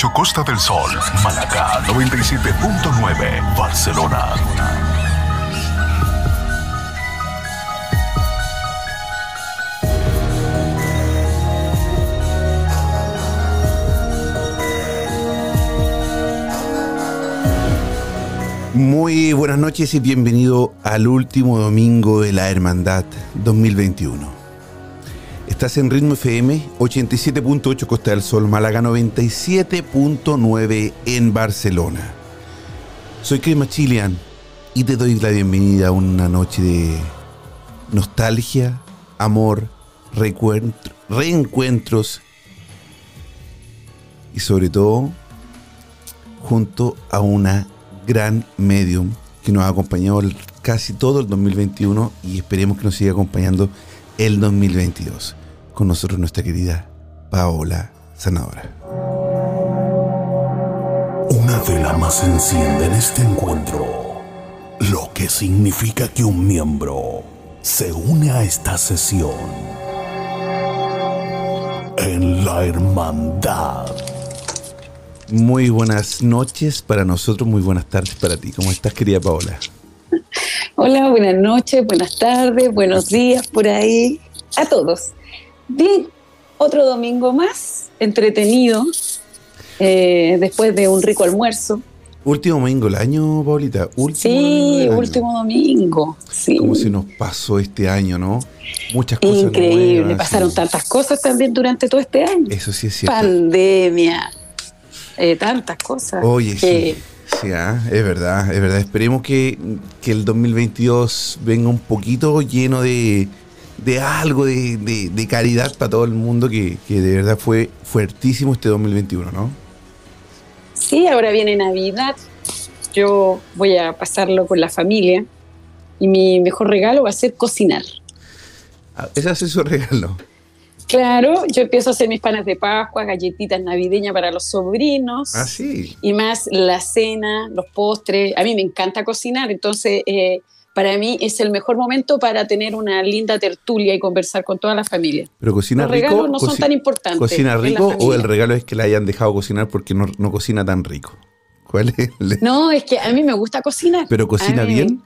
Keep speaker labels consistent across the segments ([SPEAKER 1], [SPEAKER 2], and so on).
[SPEAKER 1] 87.8 Costa del Sol, Málaga 97.9 Barcelona.
[SPEAKER 2] Muy buenas noches y bienvenido al último domingo de la Hermandad 2021. Estás en Ritmo FM 87.8 Costa del Sol, Málaga 97.9 en Barcelona. Soy Chris Machilian y te doy la bienvenida a una noche de nostalgia, amor, reencuentros y sobre todo junto a una gran medium que nos ha acompañado casi todo el 2021 y esperemos que nos siga acompañando el 2022. Con nosotros nuestra querida Paola Sanadora.
[SPEAKER 1] Una vela más se enciende en este encuentro, lo que significa que un miembro se une a esta sesión en la hermandad.
[SPEAKER 2] Muy buenas noches para nosotros, muy buenas tardes para ti. ¿Cómo estás, querida Paola?
[SPEAKER 3] Hola, buenas noches, buenas tardes, buenos días por ahí a todos. Bien, otro domingo más, entretenido, eh, después de un rico almuerzo.
[SPEAKER 2] Último domingo del año, Paulita. Último domingo
[SPEAKER 3] Sí,
[SPEAKER 2] año.
[SPEAKER 3] último domingo. Sí.
[SPEAKER 2] Como se nos pasó este año, ¿no? Muchas cosas
[SPEAKER 3] Increíble,
[SPEAKER 2] nuevas,
[SPEAKER 3] pasaron
[SPEAKER 2] sí.
[SPEAKER 3] tantas cosas también durante todo este año.
[SPEAKER 2] Eso sí es cierto.
[SPEAKER 3] Pandemia, eh, tantas cosas.
[SPEAKER 2] Oye,
[SPEAKER 3] que-
[SPEAKER 2] sí. Sí, ah, es verdad, es verdad. Esperemos que, que el 2022 venga un poquito lleno de, de algo de, de- de caridad para todo el mundo, que, que de verdad fue fuertísimo este 2021, ¿no?
[SPEAKER 3] Sí, ahora viene Navidad. Yo voy a pasarlo con la familia y mi mejor regalo va a ser cocinar.
[SPEAKER 2] Ah, Ese es su regalo.
[SPEAKER 3] Claro, yo empiezo a hacer mis panes de Pascua, galletitas navideñas para los sobrinos.
[SPEAKER 2] Ah, sí.
[SPEAKER 3] Y más la cena, los postres. A mí me encanta cocinar, entonces eh, para mí es el mejor momento para tener una linda tertulia y conversar con toda la familia.
[SPEAKER 2] Pero cocina
[SPEAKER 3] los
[SPEAKER 2] rico.
[SPEAKER 3] regalos no son tan importantes.
[SPEAKER 2] ¿Cocina rico o el regalo es que la hayan dejado cocinar porque no, no cocina tan rico? ¿Cuál es? el-
[SPEAKER 3] No, es que a mí me gusta cocinar.
[SPEAKER 2] ¿Pero cocina bien?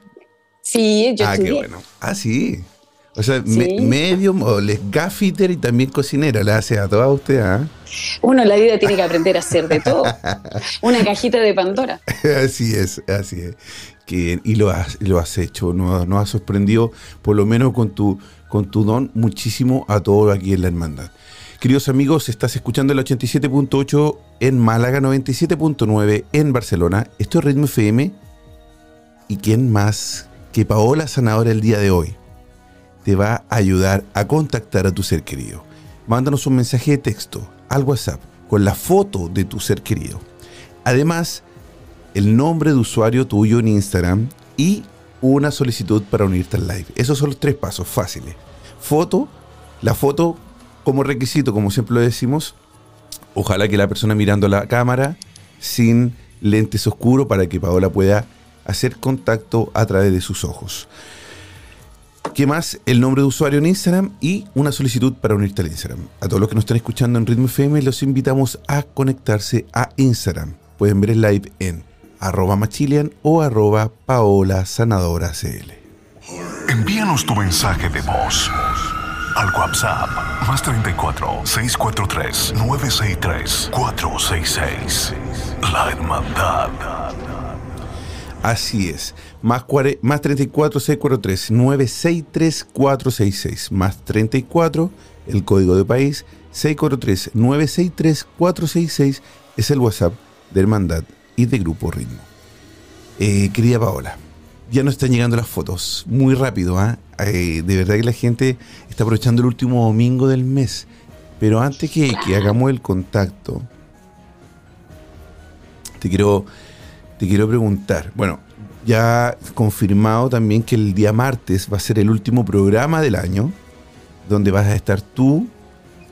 [SPEAKER 3] Sí, yo
[SPEAKER 2] ah, qué bueno. Ah, sí. O sea, me-
[SPEAKER 3] Sí.
[SPEAKER 2] medium o les gaffiter y también cocinera, la hace a todas ustedes, ¿ah?
[SPEAKER 3] Uno en la vida tiene que aprender a hacer de todo. Una cajita de Pandora.
[SPEAKER 2] así es, así es. Que, y lo has, lo has hecho, nos, nos has sorprendido, por lo menos con tu, con tu don, muchísimo a todos aquí en la hermandad. Queridos amigos, estás escuchando el 87.8 en Málaga, 97.9 en Barcelona. Esto es Ritmo FM. ¿Y quién más que Paola Sanadora el día de hoy te va a ayudar a contactar a tu ser querido? Mándanos un mensaje de texto al WhatsApp con la foto de tu ser querido. Además, el nombre de usuario tuyo en Instagram y una solicitud para unirte al live. Esos son los tres pasos fáciles. Foto, la foto como requisito, como siempre lo decimos, ojalá que la persona mirando la cámara sin lentes oscuros para que Paola pueda hacer contacto a través de sus ojos. ¿Qué más? El nombre de usuario en Instagram y una solicitud para unirte al Instagram. A todos los que nos están escuchando en Ritmo FM, los invitamos a conectarse a Instagram. Pueden ver el live en arroba machilian o arroba paola sanadora.
[SPEAKER 1] Envíanos tu mensaje de voz al WhatsApp más 34 643 963 466. La Hermandad.
[SPEAKER 2] Así es. Más, cuare- más 34 643 963 466. Más 34, el código de país, 643 963 466 es el WhatsApp de Hermandad y de Grupo Ritmo. Eh, querida Paola, ya nos están llegando las fotos. Muy rápido, ¿ah? Eh, de verdad que la gente está aprovechando el último domingo del mes. Pero antes que, que hagamos el contacto, te quiero, te quiero preguntar. Bueno, ya confirmado también que el día martes va a ser el último programa del año, donde vas a estar tú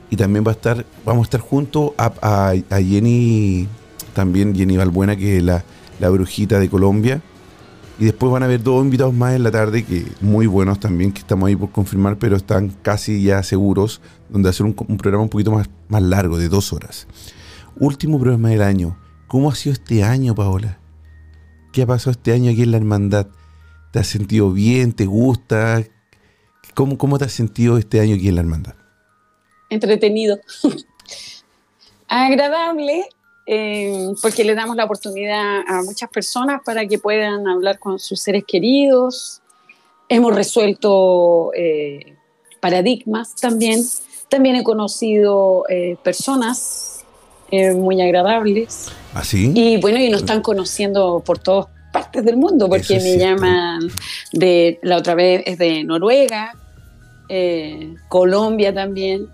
[SPEAKER 2] y también va a estar, vamos a estar junto a, Jenny, también Jenny Balbuena, que es la, la brujita de Colombia. Y después van a haber dos invitados más en la tarde, que muy buenos también, que estamos ahí por confirmar, pero están casi ya seguros, donde hacer un, un programa un poquito más, más largo, de dos horas. Último programa del año. ¿Cómo ha sido este año, Paola? ¿Qué pasado este año aquí en la hermandad? ¿Te has sentido bien? ¿Te gusta? ¿Cómo, cómo te has sentido este año aquí en la hermandad?
[SPEAKER 3] Entretenido. Agradable, eh, porque le damos la oportunidad a muchas personas para que puedan hablar con sus seres queridos. Hemos resuelto eh, paradigmas también. También he conocido eh, personas eh, muy agradables.
[SPEAKER 2] ¿Así?
[SPEAKER 3] Y bueno, y nos están conociendo por todas partes del mundo, porque
[SPEAKER 2] es
[SPEAKER 3] me
[SPEAKER 2] cierto.
[SPEAKER 3] llaman de, la otra vez es de Noruega, eh, Colombia también,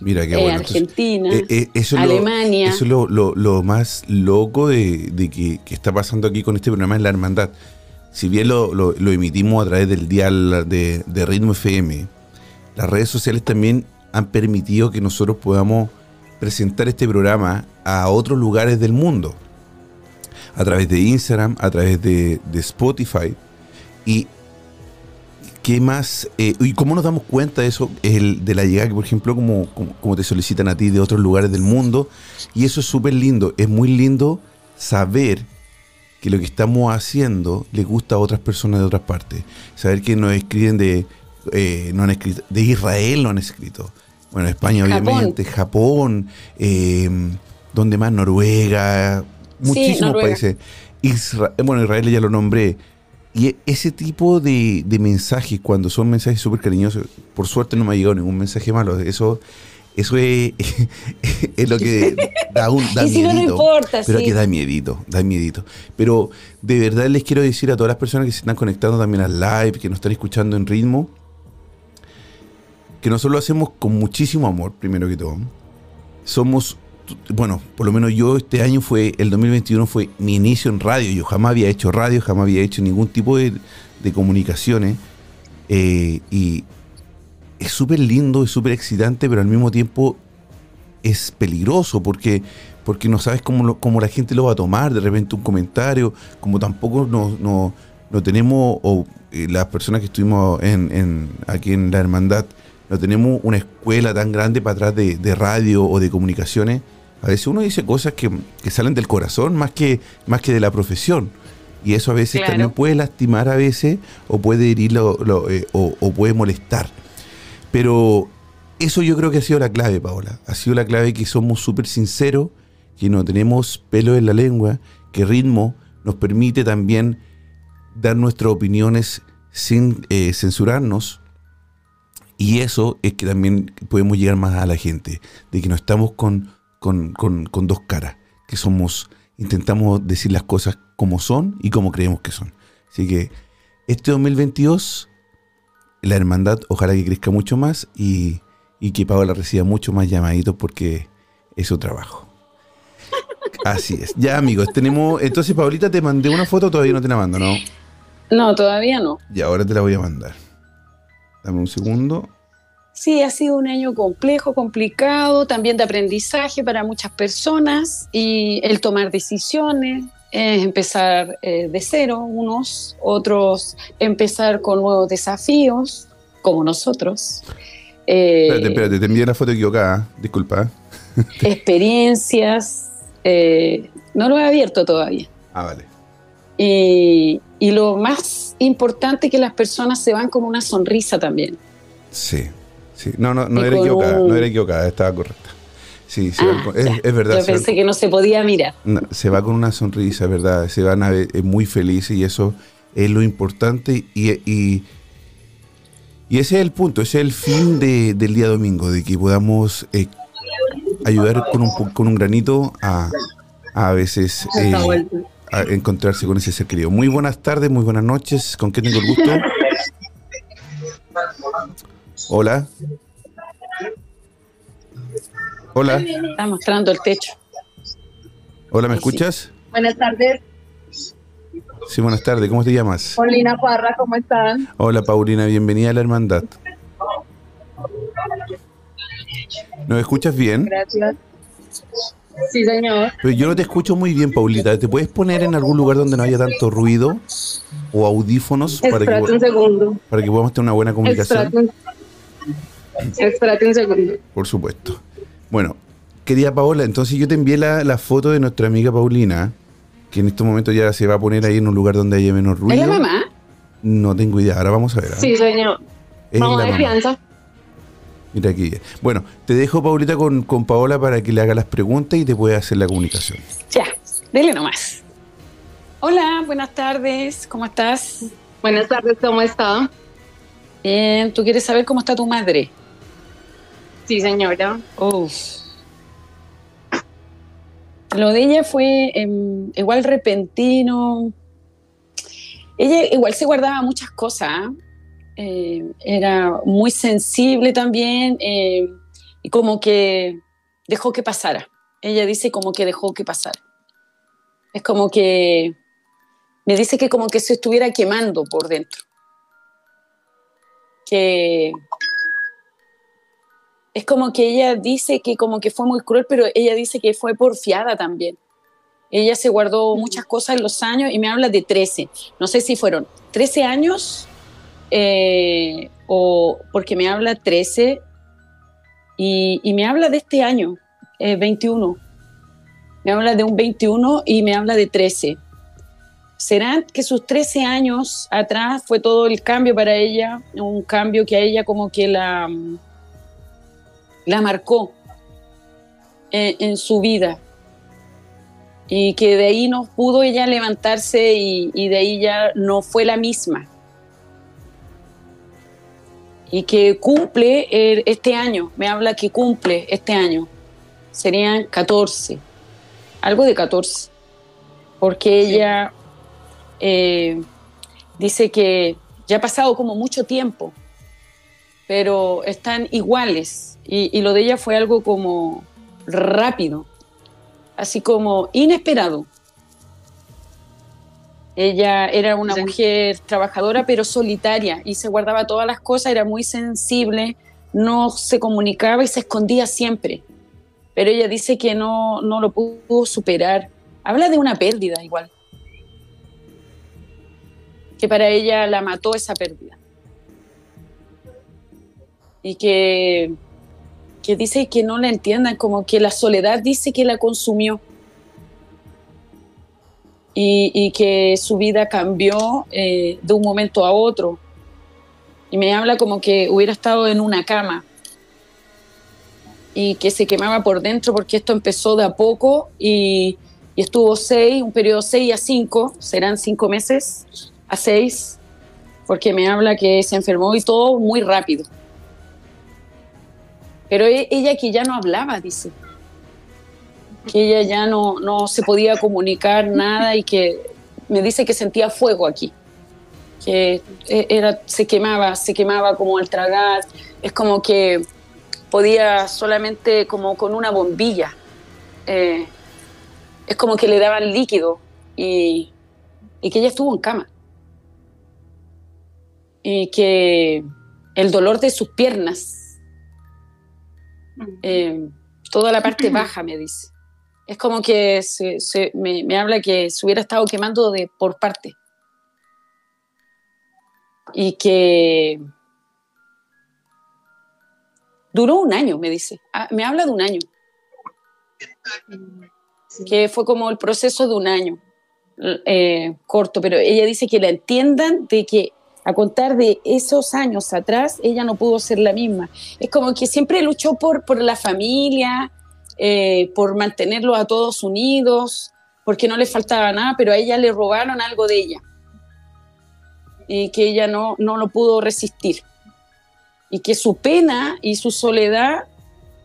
[SPEAKER 2] Mira qué
[SPEAKER 3] eh,
[SPEAKER 2] bueno.
[SPEAKER 3] Argentina,
[SPEAKER 2] eh, eso es lo-
[SPEAKER 3] Alemania.
[SPEAKER 2] Eso es lo, lo- lo más loco de, de que, que está pasando aquí con este programa en la hermandad. Si bien lo, lo- lo emitimos a través del dial de, de Ritmo FM, las redes sociales también han permitido que nosotros podamos presentar este programa a otros lugares del mundo. A través de Instagram, a través de, Spotify. Y ¿Qué más? eh, ¿Y cómo nos damos cuenta de eso? El, de la llegada, que por ejemplo, como te solicitan a ti de otros lugares del mundo. Y eso es súper lindo. Es muy lindo saber que lo que estamos haciendo le gusta a otras personas de otras partes. Saber que nos escriben de, eh, no han escrito, de Israel, no han escrito. Bueno, España,
[SPEAKER 3] Japón.
[SPEAKER 2] obviamente, Japón, eh, donde más? Noruega, muchísimos
[SPEAKER 3] Noruega.
[SPEAKER 2] países. Isra- bueno, Israel ya lo nombré. Y ese tipo de, de mensajes, cuando son mensajes súper cariñosos, por suerte no me ha llegado ningún mensaje malo. Eso, eso es, es lo que da un da
[SPEAKER 3] y si no, no
[SPEAKER 2] miedito.
[SPEAKER 3] importa,
[SPEAKER 2] Pero
[SPEAKER 3] sí.
[SPEAKER 2] que da miedito, da miedito. Pero de verdad les quiero decir a todas las personas que se están conectando también al live, que nos están escuchando en ritmo, que nosotros lo hacemos con muchísimo amor, primero que todo. Somos, bueno, por lo menos yo este año fue, el 2021 fue mi inicio en radio. Yo jamás había hecho radio, jamás había hecho ningún tipo de, de comunicaciones. eh, y es súper lindo, es súper excitante, pero al mismo tiempo es peligroso porque, porque no sabes cómo, cómo la gente lo va a tomar, de repente un comentario, como tampoco no, no, no tenemos, o eh, las personas que estuvimos en- aquí en la hermandad, no tenemos una escuela tan grande para atrás de, de radio o de comunicaciones. A veces uno dice cosas que, que salen del corazón más que, más que de la profesión. Y eso a veces
[SPEAKER 3] Claro.
[SPEAKER 2] también puede lastimar a veces o puede herir lo- lo, eh, o, o puede molestar. Pero eso yo creo que ha sido la clave, Paola. Ha sido la clave que somos súper sinceros, que no tenemos pelo en la lengua, que ritmo nos permite también dar nuestras opiniones sin eh, censurarnos. Y eso es que también podemos llegar más a la gente, de que no estamos con, con, con- con dos caras, que somos, intentamos decir las cosas como son y como creemos que son. Así que este 2022, la hermandad, ojalá que crezca mucho más y, y que Paola reciba mucho más llamaditos porque es su trabajo. Así es. Ya, amigos, tenemos. Entonces, Paulita, te mandé una foto, todavía no te la mando, ¿no?
[SPEAKER 3] No, todavía no.
[SPEAKER 2] Y ahora te la voy a mandar. Dame un segundo.
[SPEAKER 3] Sí, ha sido un año complejo, complicado, también de aprendizaje para muchas personas y el tomar decisiones, eh, empezar eh, de cero, unos, otros empezar con nuevos desafíos, como nosotros. Eh,
[SPEAKER 2] Espérate, espérate, te envié la foto equivocada. Disculpa.
[SPEAKER 3] experiencias. eh, no lo he abierto todavía.
[SPEAKER 2] Ah, vale.
[SPEAKER 3] Y, y lo más importante es que las personas se van con una sonrisa también.
[SPEAKER 2] Sí, sí. No, no, no era equivocada,
[SPEAKER 3] un-
[SPEAKER 2] no era equivocada, estaba correcta. Sí, se
[SPEAKER 3] Ah,
[SPEAKER 2] van con- es, verdad.
[SPEAKER 3] Yo pensé que no se podía mirar.
[SPEAKER 2] No, se va con una sonrisa, ¿verdad? Se van a ver muy felices y eso es lo importante y, y, y ese es el punto, ese es el fin de- del día domingo, de que podamos eh, ayudar con un, con un granito a, a veces eh, a encontrarse con ese ser querido. Muy buenas tardes, muy buenas noches, ¿con qué tengo el gusto? Hola. Hola,
[SPEAKER 3] Está mostrando el techo.
[SPEAKER 2] hola, ¿me
[SPEAKER 3] Sí,
[SPEAKER 2] escuchas?
[SPEAKER 4] Buenas tardes,
[SPEAKER 2] Sí, buenas tardes, ¿cómo te llamas?
[SPEAKER 4] Paulina Parra, ¿cómo están?
[SPEAKER 2] Hola Paulina, bienvenida a la hermandad. ¿Nos escuchas bien?
[SPEAKER 4] Gracias. Sí, señor.
[SPEAKER 2] Pero yo no te escucho muy bien, Paulita. ¿Te puedes poner en algún lugar donde no haya tanto ruido o audífonos para que,
[SPEAKER 4] un segundo.
[SPEAKER 2] para que podamos tener una buena comunicación?
[SPEAKER 4] Espérate espérate un segundo.
[SPEAKER 2] Por supuesto. Bueno, querida Paola, entonces yo te envié la, la foto de nuestra amiga Paulina, que en estos momentos ya se va a poner ahí en un lugar donde haya menos
[SPEAKER 3] ¿Es
[SPEAKER 2] ruido.
[SPEAKER 3] la mamá?
[SPEAKER 2] No tengo idea, ahora vamos a ver. ¿ah?
[SPEAKER 4] Sí, señor.
[SPEAKER 2] Es
[SPEAKER 4] Vamos
[SPEAKER 2] mamá.
[SPEAKER 4] fianza.
[SPEAKER 2] Mira aquí. Bueno, te dejo, Paulita, con, con Paola para que le haga las preguntas y te pueda hacer la comunicación.
[SPEAKER 3] Ya, dele nomás. Hola, buenas tardes, ¿cómo estás?
[SPEAKER 4] Buenas tardes, ¿cómo está?
[SPEAKER 3] Bien, ¿tú quieres saber cómo está tu madre?
[SPEAKER 4] Sí, señora.
[SPEAKER 3] Uf. Lo de ella fue em, igual repentino. Ella igual se guardaba muchas cosas. Eh, era muy sensible también eh, y como que dejó que pasara. Ella dice como que dejó que pasara. Es como que me dice que como que se estuviera quemando por dentro. Que es como que ella dice que como que fue muy cruel, pero ella dice que fue porfiada también. Ella se guardó muchas cosas en los años y me habla de 13. No sé si fueron 13 años eh, o porque me habla 13 y, y me habla de este año, eh, 21. Me habla de un 21 y me habla de 13. ¿Será que sus 13 años atrás fue todo el cambio para ella? Un cambio que a ella como que la la marcó en, en su vida. Y que de ahí no pudo ella levantarse y, de ahí ya no fue la misma. Y que cumple este año, me habla que cumple este año, serían 14, algo de 14, porque ella eh, dice que ya ha pasado como mucho tiempo, pero están iguales y, y lo de ella fue algo como rápido, así como inesperado. Ella era una mujer trabajadora pero solitaria y se guardaba todas las cosas, era muy sensible, no se comunicaba y se escondía siempre. Pero ella dice que no, no lo pudo superar. Habla de una pérdida igual. Que para ella la mató esa pérdida. Y que, que dice que no la entiendan, como que la soledad dice que la consumió. Y, y que su vida cambió eh, de un momento a otro. Y me habla como que hubiera estado en una cama y que se quemaba por dentro porque esto empezó de a poco y, y estuvo seis, un periodo seis a cinco, serán cinco meses a seis, porque me habla que se enfermó y todo muy rápido. Pero e- ella que ya no hablaba, dice, que ella ya no, no se podía comunicar nada y que me dice que sentía fuego aquí, que e- era, se quemaba, se quemaba como al tragar, es como que podía solamente como con una bombilla, eh, es como que le daban líquido y, y que ella estuvo en cama y que el dolor de sus piernas, eh, toda la parte baja, me dice. Es como que se, se- me, me habla que se hubiera estado quemando de, por parte. Y que duró un año, me dice. Ah, me habla de un año,
[SPEAKER 4] Sí.
[SPEAKER 3] que fue como el proceso de un año. eh, corto, pero ella dice que la entiendan de que a contar de esos años atrás, ella no pudo ser la misma. Es como que siempre luchó por, por la familia, eh, por mantenerlos a todos unidos, porque no le faltaba nada, pero a ella le robaron algo de ella. Y que ella no, no lo pudo resistir. Y que su pena y su soledad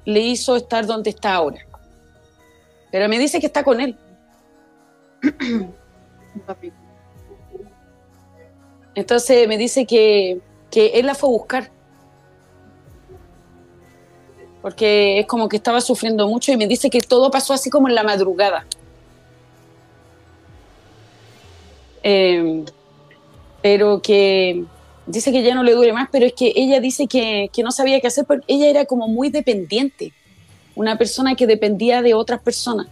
[SPEAKER 3] le hizo estar donde está ahora. Pero me dice que está con él. Entonces me dice que, que él la fue a buscar. Porque es como que estaba sufriendo mucho y me dice que todo pasó así como en la madrugada. Eh, pero que dice que ya no le dure más, pero es que ella dice que, que, no sabía qué hacer porque ella era como muy dependiente, una persona que dependía de otras personas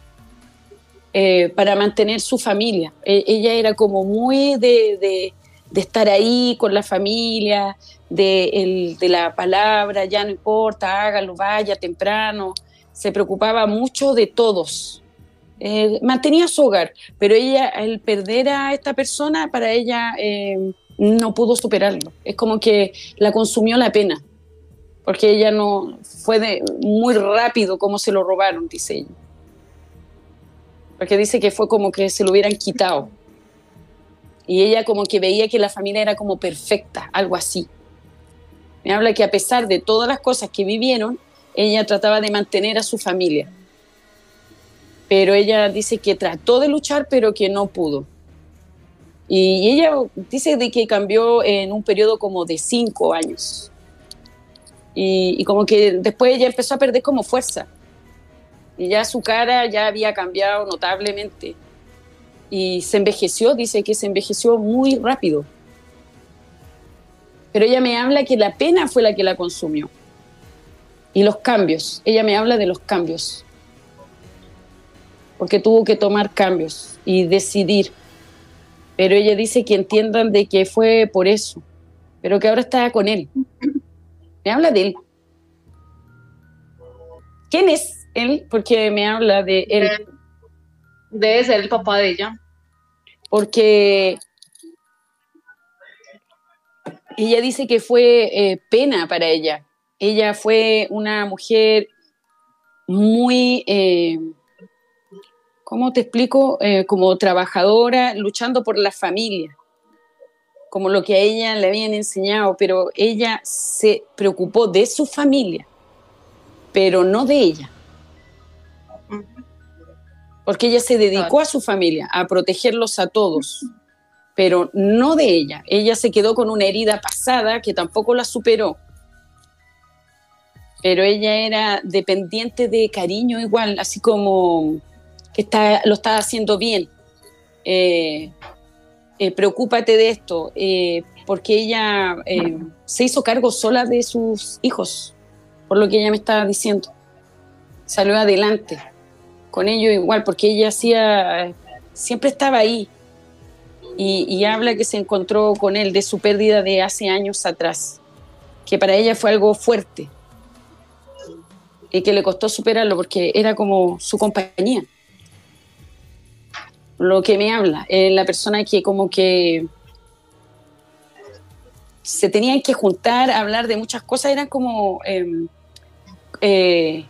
[SPEAKER 3] eh, para mantener su familia. E, ella era como muy de, de, estar ahí con la familia, de, el, de la palabra, ya no importa, hágalo, vaya temprano, se preocupaba mucho de todos, eh, mantenía su hogar, pero ella, al perder a esta persona, para ella eh, no pudo superarlo. Es como que la consumió la pena, porque ella no fue de, muy rápido como se lo robaron, dice ella. Porque dice que fue como que se lo hubieran quitado. Y ella como que veía que la familia era como perfecta, algo así. Me habla que a pesar de todas las cosas que vivieron, ella trataba de mantener a su familia pero ella dice que trató de luchar, pero que no pudo. Y ella dice de que cambió en un periodo como de cinco años. Y, y, como que después ella empezó a perder como fuerza. Y ya su cara ya había cambiado notablemente. Y se envejeció, dice que se envejeció muy rápido. Pero ella me habla que la pena fue la que la consumió. Y los cambios. Ella me habla de los cambios porque tuvo que tomar cambios y decidir. Pero ella dice que entiendan de que fue por eso, pero que ahora está con él. Me habla de él. ¿Quién es él? Porque me habla de él.
[SPEAKER 4] Debe ser el papá de ella.
[SPEAKER 3] Porque ella dice que fue eh, pena para ella. Ella fue una mujer muy... Eh, ¿cómo te explico? Eh, como trabajadora, luchando por la familia, como lo que a ella le habían enseñado, pero ella se preocupó de su familia, pero no de ella. Porque ella se dedicó a su familia, a protegerlos a todos, pero no de ella. Ella se quedó con una herida pasada que tampoco la superó. Pero ella era dependiente de cariño igual, así como que está, lo está haciendo bien. Eh, eh, preocúpate de esto, eh, porque ella se hizo cargo sola de sus hijos, por lo que ella me estaba diciendo. Salió adelante con ellos igual, porque ella hacía, siempre estaba ahí. Y, habla que se encontró con él de su pérdida de hace años atrás, que para ella fue algo fuerte y que le costó superarlo porque era como su compañía lo que me habla. La persona que como que se tenían que juntar hablar de muchas cosas, era como eh, eh,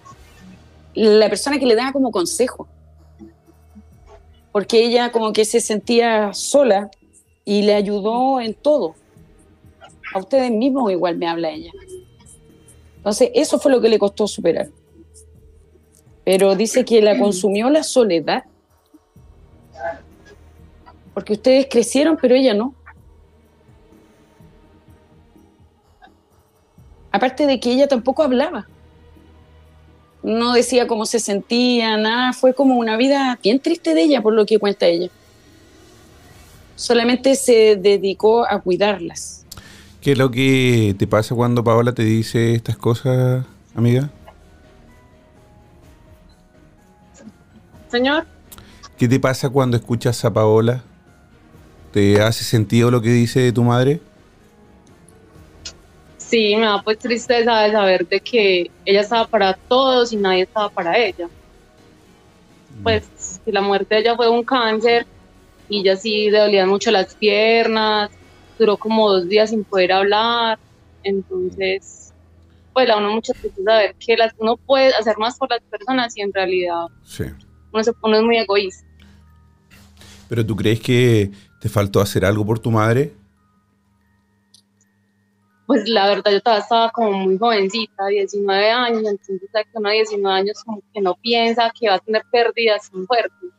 [SPEAKER 3] la persona que le daba como consejo. Porque ella como que se sentía sola y le ayudó en todo. A ustedes mismos igual me habla ella. Entonces, eso fue lo que le costó superar. Pero dice que la consumió la soledad porque ustedes crecieron, pero ella no. Aparte de que ella tampoco hablaba. No decía cómo se sentía, nada. Fue como una vida bien triste de ella, por lo que cuenta ella. Solamente se dedicó a cuidarlas.
[SPEAKER 2] ¿Qué es lo que te pasa cuando Paola te dice estas cosas, amiga?
[SPEAKER 4] Señor.
[SPEAKER 2] ¿Qué te pasa cuando escuchas a Paola? ¿Te hace sentido lo que dice tu madre?
[SPEAKER 4] Sí, me da pues tristeza de saber de que ella estaba para todos y nadie estaba para ella. Pues si la muerte de ella fue un cáncer,
[SPEAKER 5] y ya sí le dolían mucho las piernas, duró como dos días sin poder hablar, entonces pues a uno muchas veces ver que las, uno puede hacer más por las personas y en realidad uno, se, pone muy egoísta.
[SPEAKER 2] ¿Pero tú crees que te faltó hacer algo por tu madre?
[SPEAKER 5] Pues la verdad yo todavía estaba como muy jovencita, 19 años, entonces que uno a 19 años como que no piensa que va a tener pérdidas tan fuertes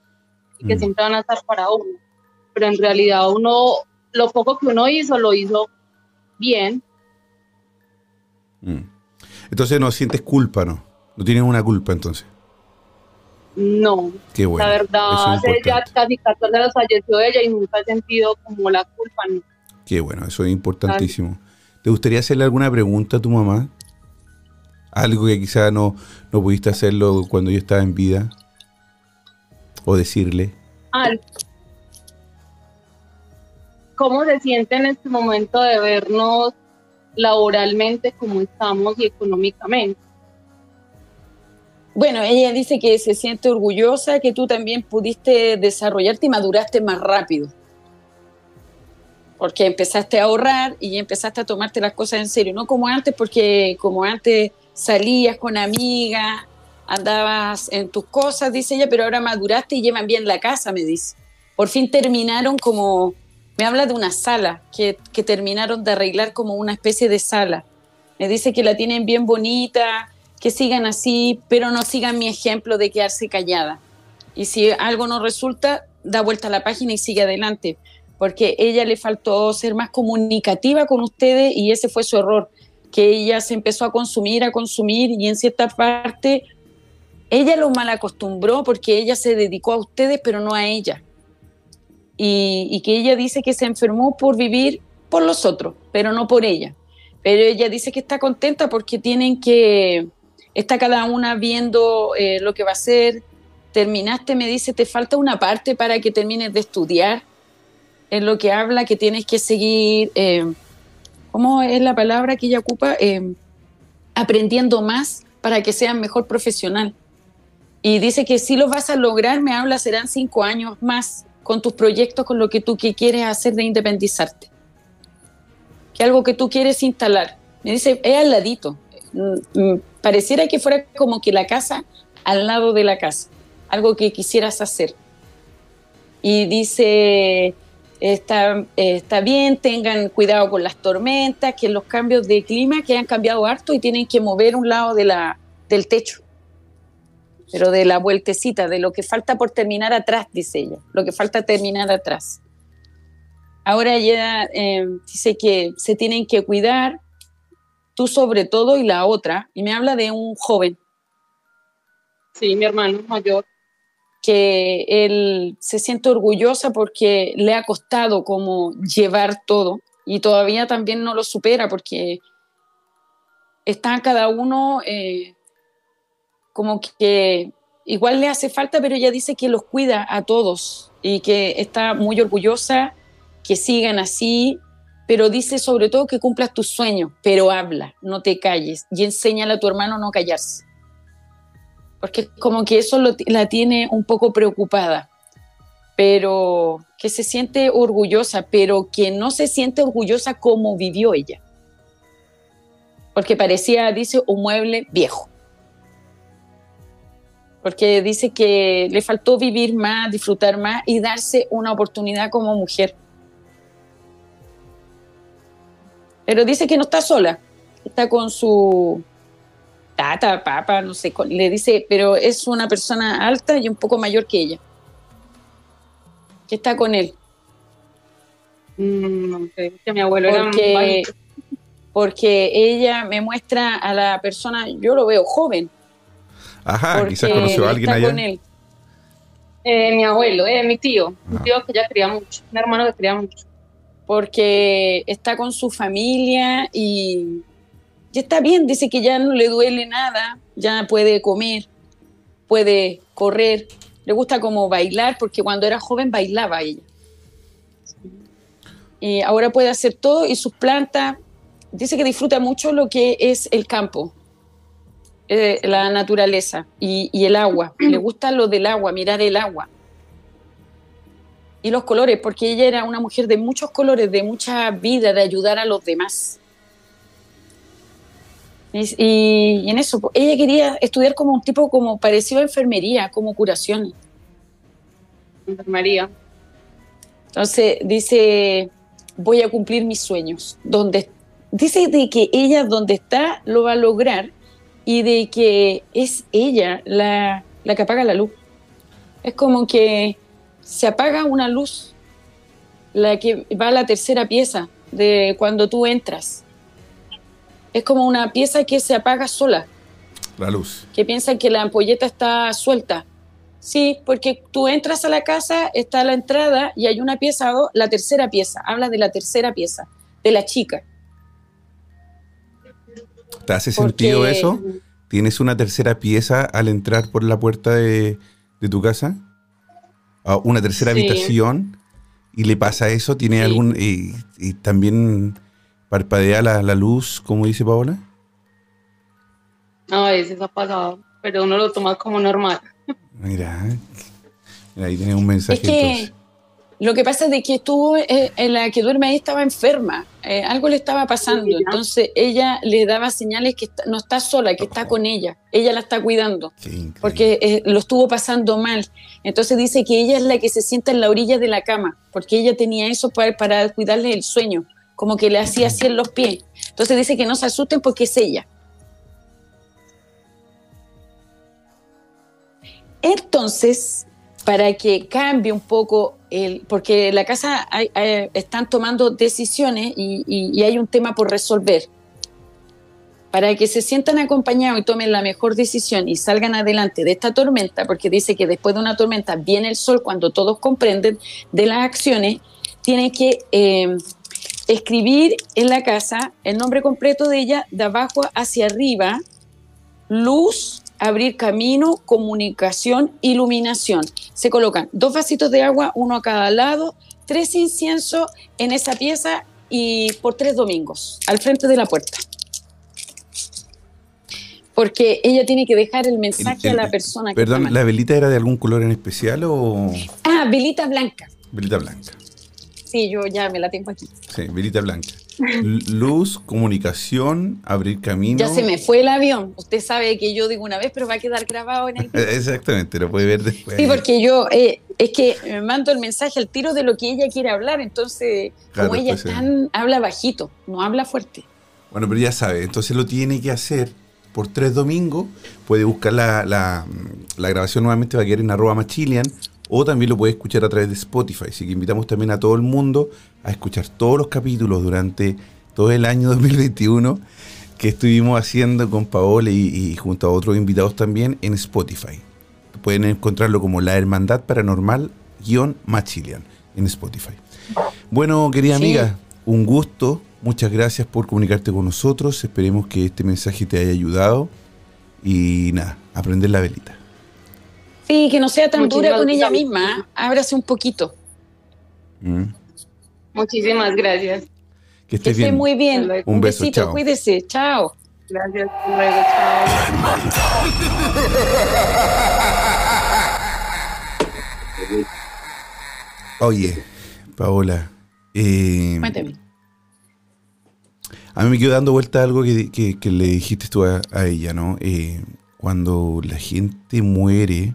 [SPEAKER 5] y que mm. siempre van a estar para uno. Pero en realidad uno, lo poco que uno hizo, lo hizo bien.
[SPEAKER 2] Mm. Entonces no sientes culpa, ¿no? No tienes una culpa entonces.
[SPEAKER 5] No.
[SPEAKER 2] Qué bueno.
[SPEAKER 5] La verdad, hace ya casi 14 años falleció ella y nunca he sentido como la culpa. ¿no?
[SPEAKER 2] Qué bueno, eso es importantísimo. ¿Te gustaría hacerle alguna pregunta a tu mamá? Algo que quizá no, no pudiste hacerlo cuando yo estaba en vida. O decirle.
[SPEAKER 5] ¿Cómo se siente en este momento de vernos laboralmente como estamos y económicamente?
[SPEAKER 3] Bueno, ella dice que se siente orgullosa, que tú también pudiste desarrollarte y maduraste más rápido. Porque empezaste a ahorrar y empezaste a tomarte las cosas en serio. No como antes, porque como antes salías con amigas, andabas en tus cosas, dice ella, pero ahora maduraste y llevan bien la casa, me dice. Por fin terminaron como, me habla de una sala, que, que terminaron de arreglar como una especie de sala. Me dice que la tienen bien bonita, que sigan así, pero no sigan mi ejemplo de quedarse callada. Y si algo no resulta, da vuelta a la página y sigue adelante, porque ella le faltó ser más comunicativa con ustedes y ese fue su error, que ella se empezó a consumir, a consumir y en cierta parte ella lo mal acostumbró porque ella se dedicó a ustedes, pero no a ella. Y, y que ella dice que se enfermó por vivir por los otros, pero no por ella. Pero ella dice que está contenta porque tienen que, está cada una viendo eh, lo que va a hacer. Terminaste, me dice, te falta una parte para que termines de estudiar. En lo que habla que tienes que seguir, eh, ¿cómo es la palabra que ella ocupa? Eh, aprendiendo más para que seas mejor profesional. Y dice que si lo vas a lograr, me habla, serán cinco años más con tus proyectos, con lo que tú que quieres hacer de independizarte. Que algo que tú quieres instalar. Me dice, es al ladito. Mm, mm, pareciera que fuera como que la casa al lado de la casa, algo que quisieras hacer. Y dice, está, está bien, tengan cuidado con las tormentas, que los cambios de clima que han cambiado harto y tienen que mover un lado de la, del techo, pero de la vueltecita, de lo que falta por terminar atrás, dice ella, lo que falta terminar atrás. Ahora ella eh, dice que se tienen que cuidar, tú sobre todo y la otra, y me habla de un joven.
[SPEAKER 5] Sí, mi hermano mayor.
[SPEAKER 3] Que él se siente orgullosa porque le ha costado como llevar todo y todavía también no lo supera porque está cada uno eh, como que igual le hace falta, pero ella dice que los cuida a todos y que está muy orgullosa, que sigan así pero dice sobre todo que cumplas tus sueños, pero habla, no te calles y enséñale a tu hermano no callarse. Porque como que eso la tiene un poco preocupada, pero que se siente orgullosa, pero que no se siente orgullosa como vivió ella. Porque parecía, dice, un mueble viejo. Porque dice que le faltó vivir más, disfrutar más y darse una oportunidad como mujer Pero dice que no está sola, está con su tata, papa, no sé, le dice, pero es una persona alta y un poco mayor que ella, que está con él.
[SPEAKER 5] Mm, que mi abuelo
[SPEAKER 3] porque, porque ella me muestra a la persona, yo lo veo joven.
[SPEAKER 2] Ajá, quizás conoció a alguien allá. Con él.
[SPEAKER 5] Eh, mi abuelo, eh, mi tío, mi ah. tío que ya quería mucho, un hermano que quería mucho porque está con su familia y ya está bien, dice que ya no le duele nada, ya puede comer, puede correr, le gusta como bailar, porque cuando era joven bailaba ella. Y ahora puede hacer todo y sus plantas, dice que disfruta mucho lo que es el campo, eh, la naturaleza y, y el agua. Le gusta lo del agua, mirar el agua
[SPEAKER 3] y los colores, porque ella era una mujer de muchos colores, de mucha vida, de ayudar a los demás. Y, en eso, ella quería estudiar como un tipo como parecido a enfermería, como curación.
[SPEAKER 4] Enfermería.
[SPEAKER 3] Entonces dice, voy a cumplir mis sueños. Donde, dice de que ella donde está lo va a lograr y de que es ella la, la que apaga la luz. Es como que se apaga una luz, la que va a la tercera pieza de cuando tú entras es como una pieza que se apaga sola.
[SPEAKER 2] La luz.
[SPEAKER 3] Que piensan que la ampolleta está suelta. Sí, porque tú entras a la casa, está la entrada y hay una pieza, la tercera pieza, habla de la tercera pieza, de la chica.
[SPEAKER 2] ¿Te hace sentido eso? ¿Tienes una tercera pieza al entrar por la puerta de, tu casa? ¿Una tercera habitación? ¿Y le pasa eso? ¿Tiene algún... y también ¿Parpadea la, la luz, como dice Paola?
[SPEAKER 4] No, a veces ha pasado, pero uno lo toma como normal.
[SPEAKER 2] Mira, ahí tiene un mensaje.
[SPEAKER 3] Es que lo que pasa es de que tú, eh, en la que duerme ahí estaba enferma, eh, algo le estaba pasando, entonces ella le daba señales que no está sola, que está con ella, ella la está cuidando, porque eh, lo estuvo pasando mal. Entonces dice que ella es la que se sienta en la orilla de la cama, porque ella tenía eso para, para cuidarle el sueño como que le hacía así en los pies. Entonces dice que no se asusten porque es ella. Entonces, para que cambie un poco, el, porque la casa están tomando decisiones y, hay un tema por resolver. Para que se sientan acompañados y tomen la mejor decisión y salgan adelante de esta tormenta, porque dice que después de una tormenta viene el sol cuando todos comprenden de las acciones, tiene que eh, escribir en la casa el nombre completo de ella de abajo hacia arriba, luz, abrir camino, comunicación, iluminación. Se colocan dos vasitos de agua, uno a cada lado, tres inciensos en esa pieza y por tres domingos, al frente de la puerta. Porque ella tiene que dejar el mensaje a la persona
[SPEAKER 2] que Perdón, ¿la velita era de algún color en especial o...?
[SPEAKER 3] Ah, velita blanca.
[SPEAKER 2] Velita blanca.
[SPEAKER 3] Sí, yo ya me la tengo aquí.
[SPEAKER 2] Sí, velita blanca. Luz, comunicación, abrir camino.
[SPEAKER 3] Ya se me fue el avión. Usted sabe que yo digo una vez, pero va a quedar grabado en el.
[SPEAKER 2] Exactamente, lo puede ver después.
[SPEAKER 3] Sí, porque yo eh, es que me mando el mensaje al tiro de lo que ella quiere hablar, entonces, como ella es tan, habla bajito, no habla fuerte.
[SPEAKER 2] Bueno, pero ya sabe, entonces lo tiene que hacer por tres domingos. Puede buscar la, la, la grabación nuevamente, va a quedar en arroba machilian o también lo puede escuchar a través de Spotify. Así que invitamos también a todo el mundo a escuchar todos los capítulos durante todo el año 2021 que estuvimos haciendo con Paola y, junto a otros invitados también en Spotify. Pueden encontrarlo como La Hermandad Paranormal-Machilian en Spotify. Bueno, querida amiga, un gusto. Muchas gracias por comunicarte con nosotros. Esperemos que este mensaje te haya ayudado. Y nada, aprender la velita.
[SPEAKER 3] Sí, que no sea tan dura con ella misma. ¿eh? Ábrase un poquito.
[SPEAKER 4] Mm. Muchísimas gracias.
[SPEAKER 2] Que esté, bien.
[SPEAKER 3] muy bien. Un, besito, cuídese. Chao.
[SPEAKER 4] Gracias, luego, chao.
[SPEAKER 2] Oye, Paola.
[SPEAKER 3] Eh, Cuéntame.
[SPEAKER 2] A mí me quedó dando vuelta algo que, le dijiste tú a, ella, ¿no? Eh, cuando la gente muere,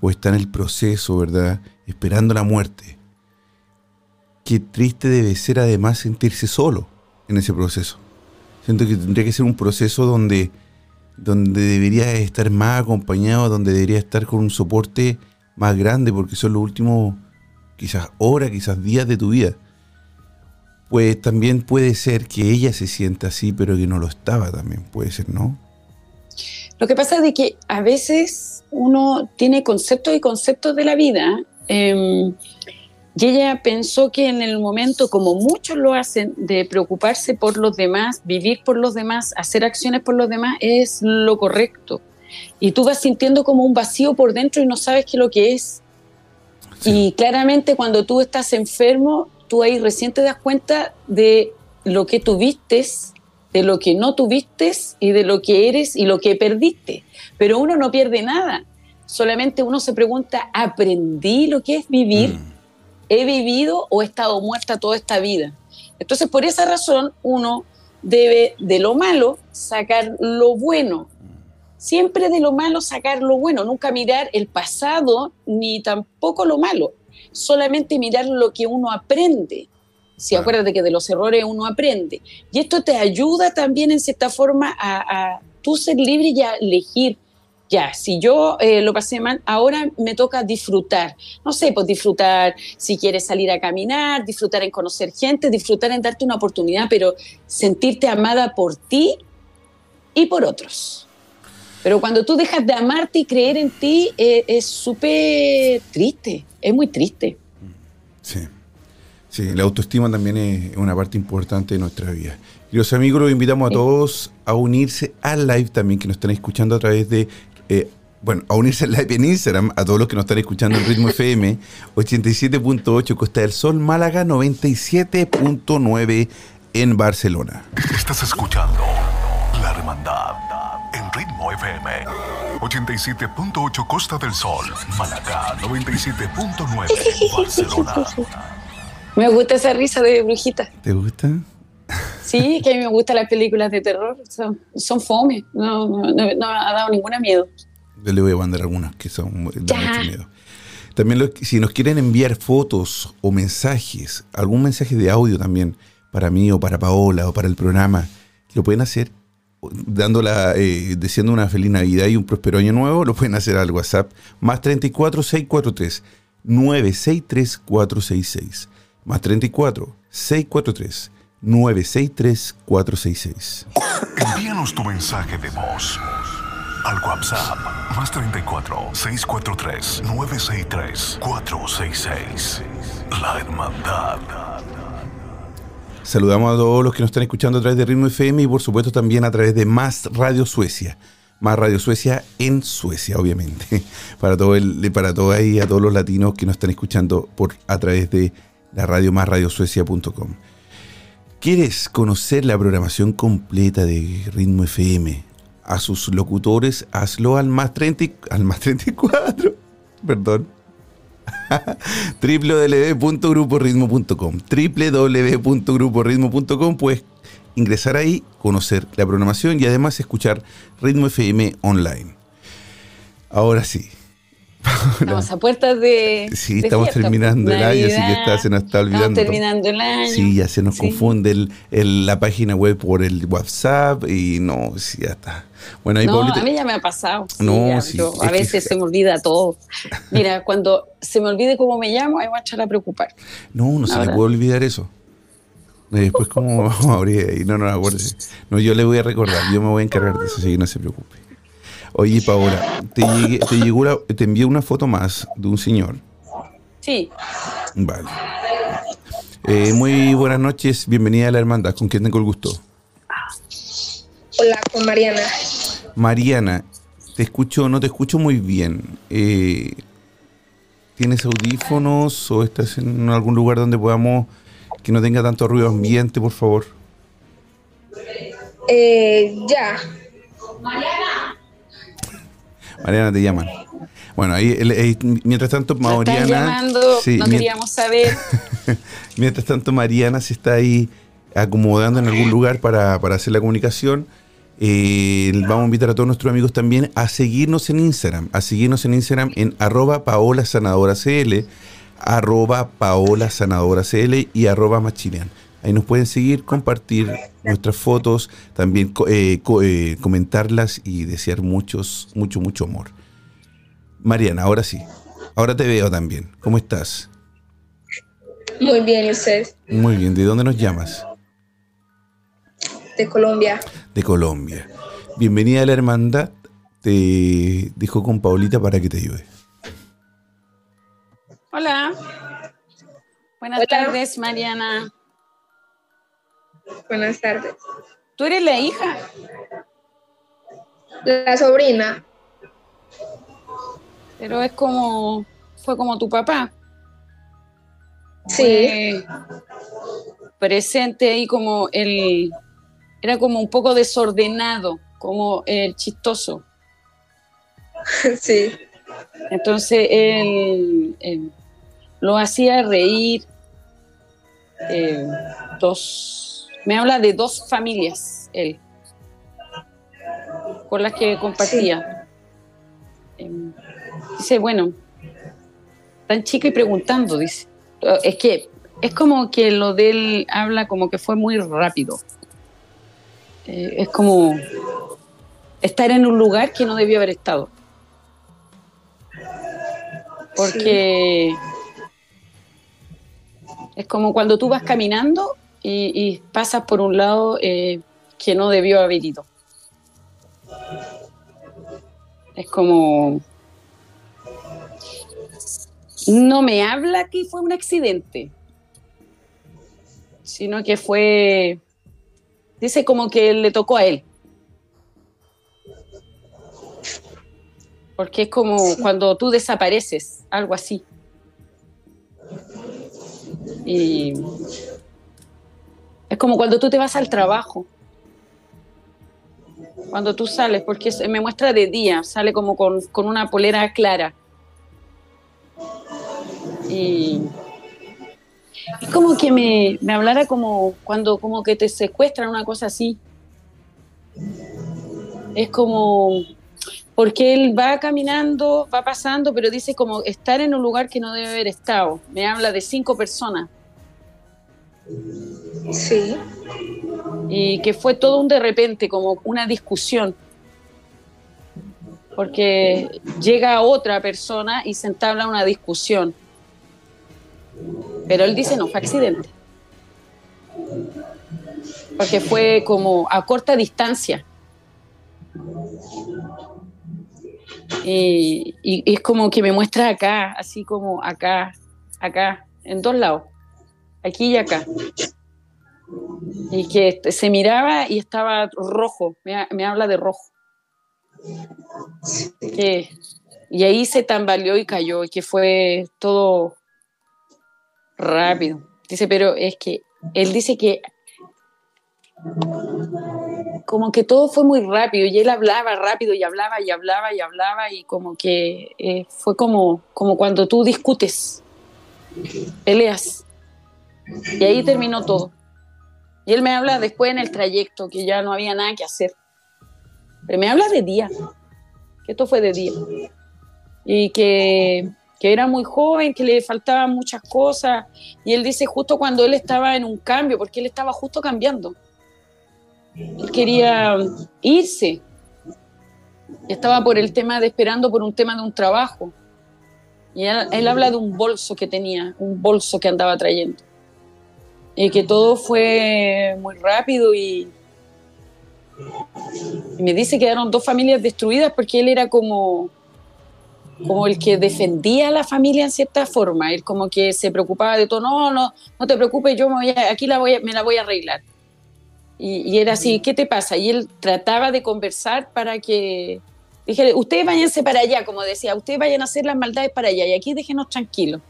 [SPEAKER 2] o está en el proceso, ¿verdad? Esperando la muerte. Qué triste debe ser además sentirse solo en ese proceso. Siento que tendría que ser un proceso donde, donde debería estar más acompañado, donde debería estar con un soporte más grande, porque son los últimos, quizás horas, quizás días de tu vida. Pues también puede ser que ella se sienta así, pero que no lo estaba también, puede ser, ¿no?
[SPEAKER 3] Lo que pasa es de que a veces uno tiene conceptos y conceptos de la vida. Em, y ella pensó que en el momento, como muchos lo hacen, de preocuparse por los demás, vivir por los demás, hacer acciones por los demás, es lo correcto. Y tú vas sintiendo como un vacío por dentro y no sabes qué es lo que es. Y claramente cuando tú estás enfermo, tú ahí recién te das cuenta de lo que tuviste de lo que no tuviste y de lo que eres y lo que perdiste. Pero uno no pierde nada. Solamente uno se pregunta, ¿aprendí lo que es vivir? Mm. he vivido o he estado muerta toda esta vida. Entonces, por esa razón, uno debe de lo malo sacar lo bueno. Siempre de lo malo sacar lo bueno, nunca mirar el pasado ni tampoco lo malo, solamente mirar lo que uno aprende. Si acuérdate que de los errores uno aprende. Y esto te ayuda también en cierta forma a, a tú ser libre y a elegir ya, si yo eh, lo pasé mal, ahora me toca disfrutar. No sé, pues disfrutar si quieres salir a caminar, disfrutar en conocer gente, disfrutar en darte una oportunidad, pero sentirte amada por ti y por otros. Pero cuando tú dejas de amarte y creer en ti, eh, es súper triste, es muy triste.
[SPEAKER 2] Sí. Sí, la autoestima también es una parte importante de nuestra vida. Queridos amigos, los invitamos a todos a unirse al live también que nos están escuchando a través de eh, bueno, a unirse al live en Instagram, a todos los que nos están escuchando en Ritmo FM, 87.8 Costa del Sol, Málaga, 97.9 en Barcelona.
[SPEAKER 1] Estás escuchando La Hermandad en Ritmo FM, 87.8 Costa del Sol, Málaga, 97.9 Barcelona.
[SPEAKER 3] Me gusta esa risa de brujita.
[SPEAKER 2] ¿Te gusta?
[SPEAKER 3] Sí, que a mí me gustan las películas de terror. Son, son fome. No, no, ha dado ninguna miedo.
[SPEAKER 2] Yo le voy a mandar algunas que son de mucho miedo. También si nos quieren enviar fotos o mensajes, algún mensaje de audio también para mí o para Paola o para el programa, lo pueden hacer dándola, eh, deseando una feliz Navidad y un próspero año nuevo, lo pueden hacer al WhatsApp más 34 643 963 466 más 34 643 963-466.
[SPEAKER 1] Envíanos tu mensaje de voz al WhatsApp más 34 643 963 466. La Hermandad.
[SPEAKER 2] Saludamos a todos los que nos están escuchando a través de Ritmo FM y por supuesto también a través de Más Radio Suecia. Más Radio Suecia en Suecia, obviamente. Para todo el, para todo ahí, a todos los latinos que nos están escuchando por a través de la radio más radiosuecia.com. ¿Quieres conocer la programación completa de Ritmo FM? A sus locutores, hazlo al más, 30, al más 34. Perdón. www.gruporitmo.com www.gruporitmo.com Puedes ingresar ahí, conocer la programación y además escuchar Ritmo FM online. Ahora sí,
[SPEAKER 3] Estamos a puertas de.
[SPEAKER 2] Sí, estamos terminando el año, así que está, se nos está olvidando.
[SPEAKER 3] Estamos terminando el año.
[SPEAKER 2] Sí, ya se nos confunde el, la página web por el WhatsApp y no, sí, ya está.
[SPEAKER 3] Bueno, ahí no, a mí ya me ha pasado. no, sí, a veces se me olvida todo. Mira, cuando se me olvide cómo me llamo, ahí voy a echar a preocupar.
[SPEAKER 2] No, no se le puede olvidar eso. Después, ¿cómo vamos a abrir ahí? No, no, acuérdese. No, yo le voy a recordar, yo me voy a encargar de eso, así que no se preocupe. Oye, Paola, te, te, llegó te envié una foto más de un señor.
[SPEAKER 3] Sí.
[SPEAKER 2] Vale. Eh, muy buenas noches, bienvenida a la hermandad. ¿Con quién tengo el gusto?
[SPEAKER 6] Hola, con Mariana.
[SPEAKER 2] Mariana, te escucho, no te escucho muy bien. Eh, ¿Tienes audífonos o estás en algún lugar donde podamos que no tenga tanto ruido ambiente, por favor?
[SPEAKER 6] Eh, ya. Mariana.
[SPEAKER 2] Mariana te llaman. Bueno, ahí, mientras tanto, Mariana.
[SPEAKER 3] Sí, no queríamos saber.
[SPEAKER 2] mientras tanto, Mariana se está ahí acomodando en algún lugar para, hacer la comunicación. Eh, vamos a invitar a todos nuestros amigos también a seguirnos en Instagram, a seguirnos en Instagram en arroba paola sanadora cl, arroba paola sanadora cl y arroba machilian. Ahí nos pueden seguir, compartir nuestras fotos, también eh, eh, comentarlas y desear muchos, mucho, mucho amor. Mariana, ahora sí. Ahora te veo también. ¿Cómo estás?
[SPEAKER 6] Muy bien, ¿y usted?
[SPEAKER 2] Muy bien. ¿De dónde nos llamas?
[SPEAKER 6] De Colombia.
[SPEAKER 2] De Colombia. Bienvenida a la hermandad. Te dejo con Paulita para que te ayude.
[SPEAKER 3] Hola. Buenas tardes, Mariana.
[SPEAKER 6] Buenas tardes.
[SPEAKER 3] ¿Tú eres la hija?
[SPEAKER 6] La sobrina.
[SPEAKER 3] Pero es como, fue como tu papá.
[SPEAKER 6] Sí.
[SPEAKER 3] presente ahí como el, era como un poco desordenado, como el chistoso.
[SPEAKER 6] Sí.
[SPEAKER 3] Entonces él, lo hacía reír. Eh, dos, me habla de dos familias, él, con las que compartía. Em, dice, bueno, tan chica y preguntando, dice. Es que es como que lo de él habla como que fue muy rápido. Eh, es como estar en un lugar que no debió haber estado. Porque es como cuando tú vas caminando y, pasas por un lado eh, que no debió haber ido. Es como... No me habla que fue un accidente, sino que fue... Dice como que le tocó a él. porque es como cuando tú desapareces, algo así. Y es como cuando tú te vas al trabajo, cuando tú sales, porque me muestra de día, sale como con, una polera clara. Y es como que me, me, hablara como cuando como que te secuestran una cosa así. Es como porque él va caminando, va pasando, pero dice como estar en un lugar que no debe haber estado. Me habla de cinco personas.
[SPEAKER 6] Sí.
[SPEAKER 3] Y que fue todo un de repente, como una discusión. Porque llega otra persona y se entabla una discusión. Pero él dice, no, fue accidente. Porque fue como a corta distancia. Y, es como que me muestra acá, así como acá, acá, en dos lados, aquí y acá. Y que se miraba y estaba rojo, me, habla de rojo. y ahí se tambaleó y cayó, y que fue todo rápido. Dice, pero es que él dice que como que todo fue muy rápido y él hablaba rápido y hablaba y hablaba y hablaba y como que eh, fue como, como cuando tú discutes, peleas. Y ahí terminó todo. Y él me habla después en el trayecto que ya no había nada que hacer. Pero me habla de día, que esto fue de día. Y que, que era muy joven, que le faltaban muchas cosas. Y él dice justo cuando él estaba en un cambio, porque él estaba justo cambiando él quería irse. Estaba por el tema de esperando por un tema de un trabajo. Y él, habla de un bolso que tenía, un bolso que andaba trayendo. Y que todo fue muy rápido y, y me dice que quedaron dos familias destruidas porque él era como, como el que defendía a la familia en cierta forma. Él como que se preocupaba de todo. No, no, no te preocupes, yo me voy aquí la voy me la voy a arreglar. Y, era así, ¿qué te pasa? Y él trataba de conversar para que, dije, ustedes váyanse para allá, como decía, ustedes vayan a hacer las maldades para allá y aquí déjenos tranquilos.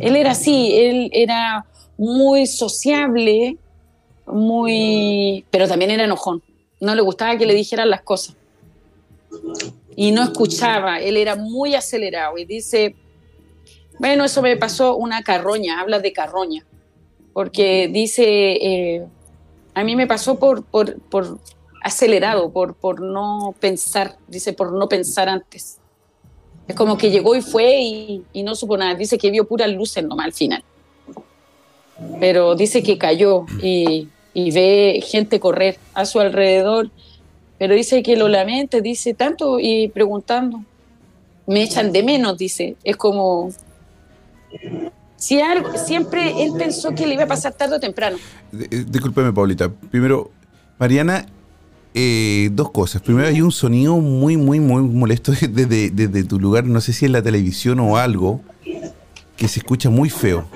[SPEAKER 3] Él era así, él era muy sociable, muy, pero también era enojón. No le gustaba que le dijeran las cosas. Y no escuchaba, él era muy acelerado y dice, bueno, eso me pasó una carroña, habla de carroña, porque dice, eh, a mí me pasó por, por, acelerado, por, por no pensar, dice, por no pensar antes. Es como que llegó y fue y, no supo nada. Dice que vio puras luces nomás al final. Pero dice que cayó y, ve gente correr a su alrededor. Pero dice que lo lamenta, dice tanto y preguntando. Me echan de menos, dice. Es como si siempre él pensó que le iba a pasar tarde o temprano.
[SPEAKER 2] Eh, discúlpeme, Paulita. Primero, Mariana, eh, dos cosas. Primero, hay un sonido muy, muy, muy molesto desde, tu lugar, no sé si es la televisión o algo, que se escucha muy feo.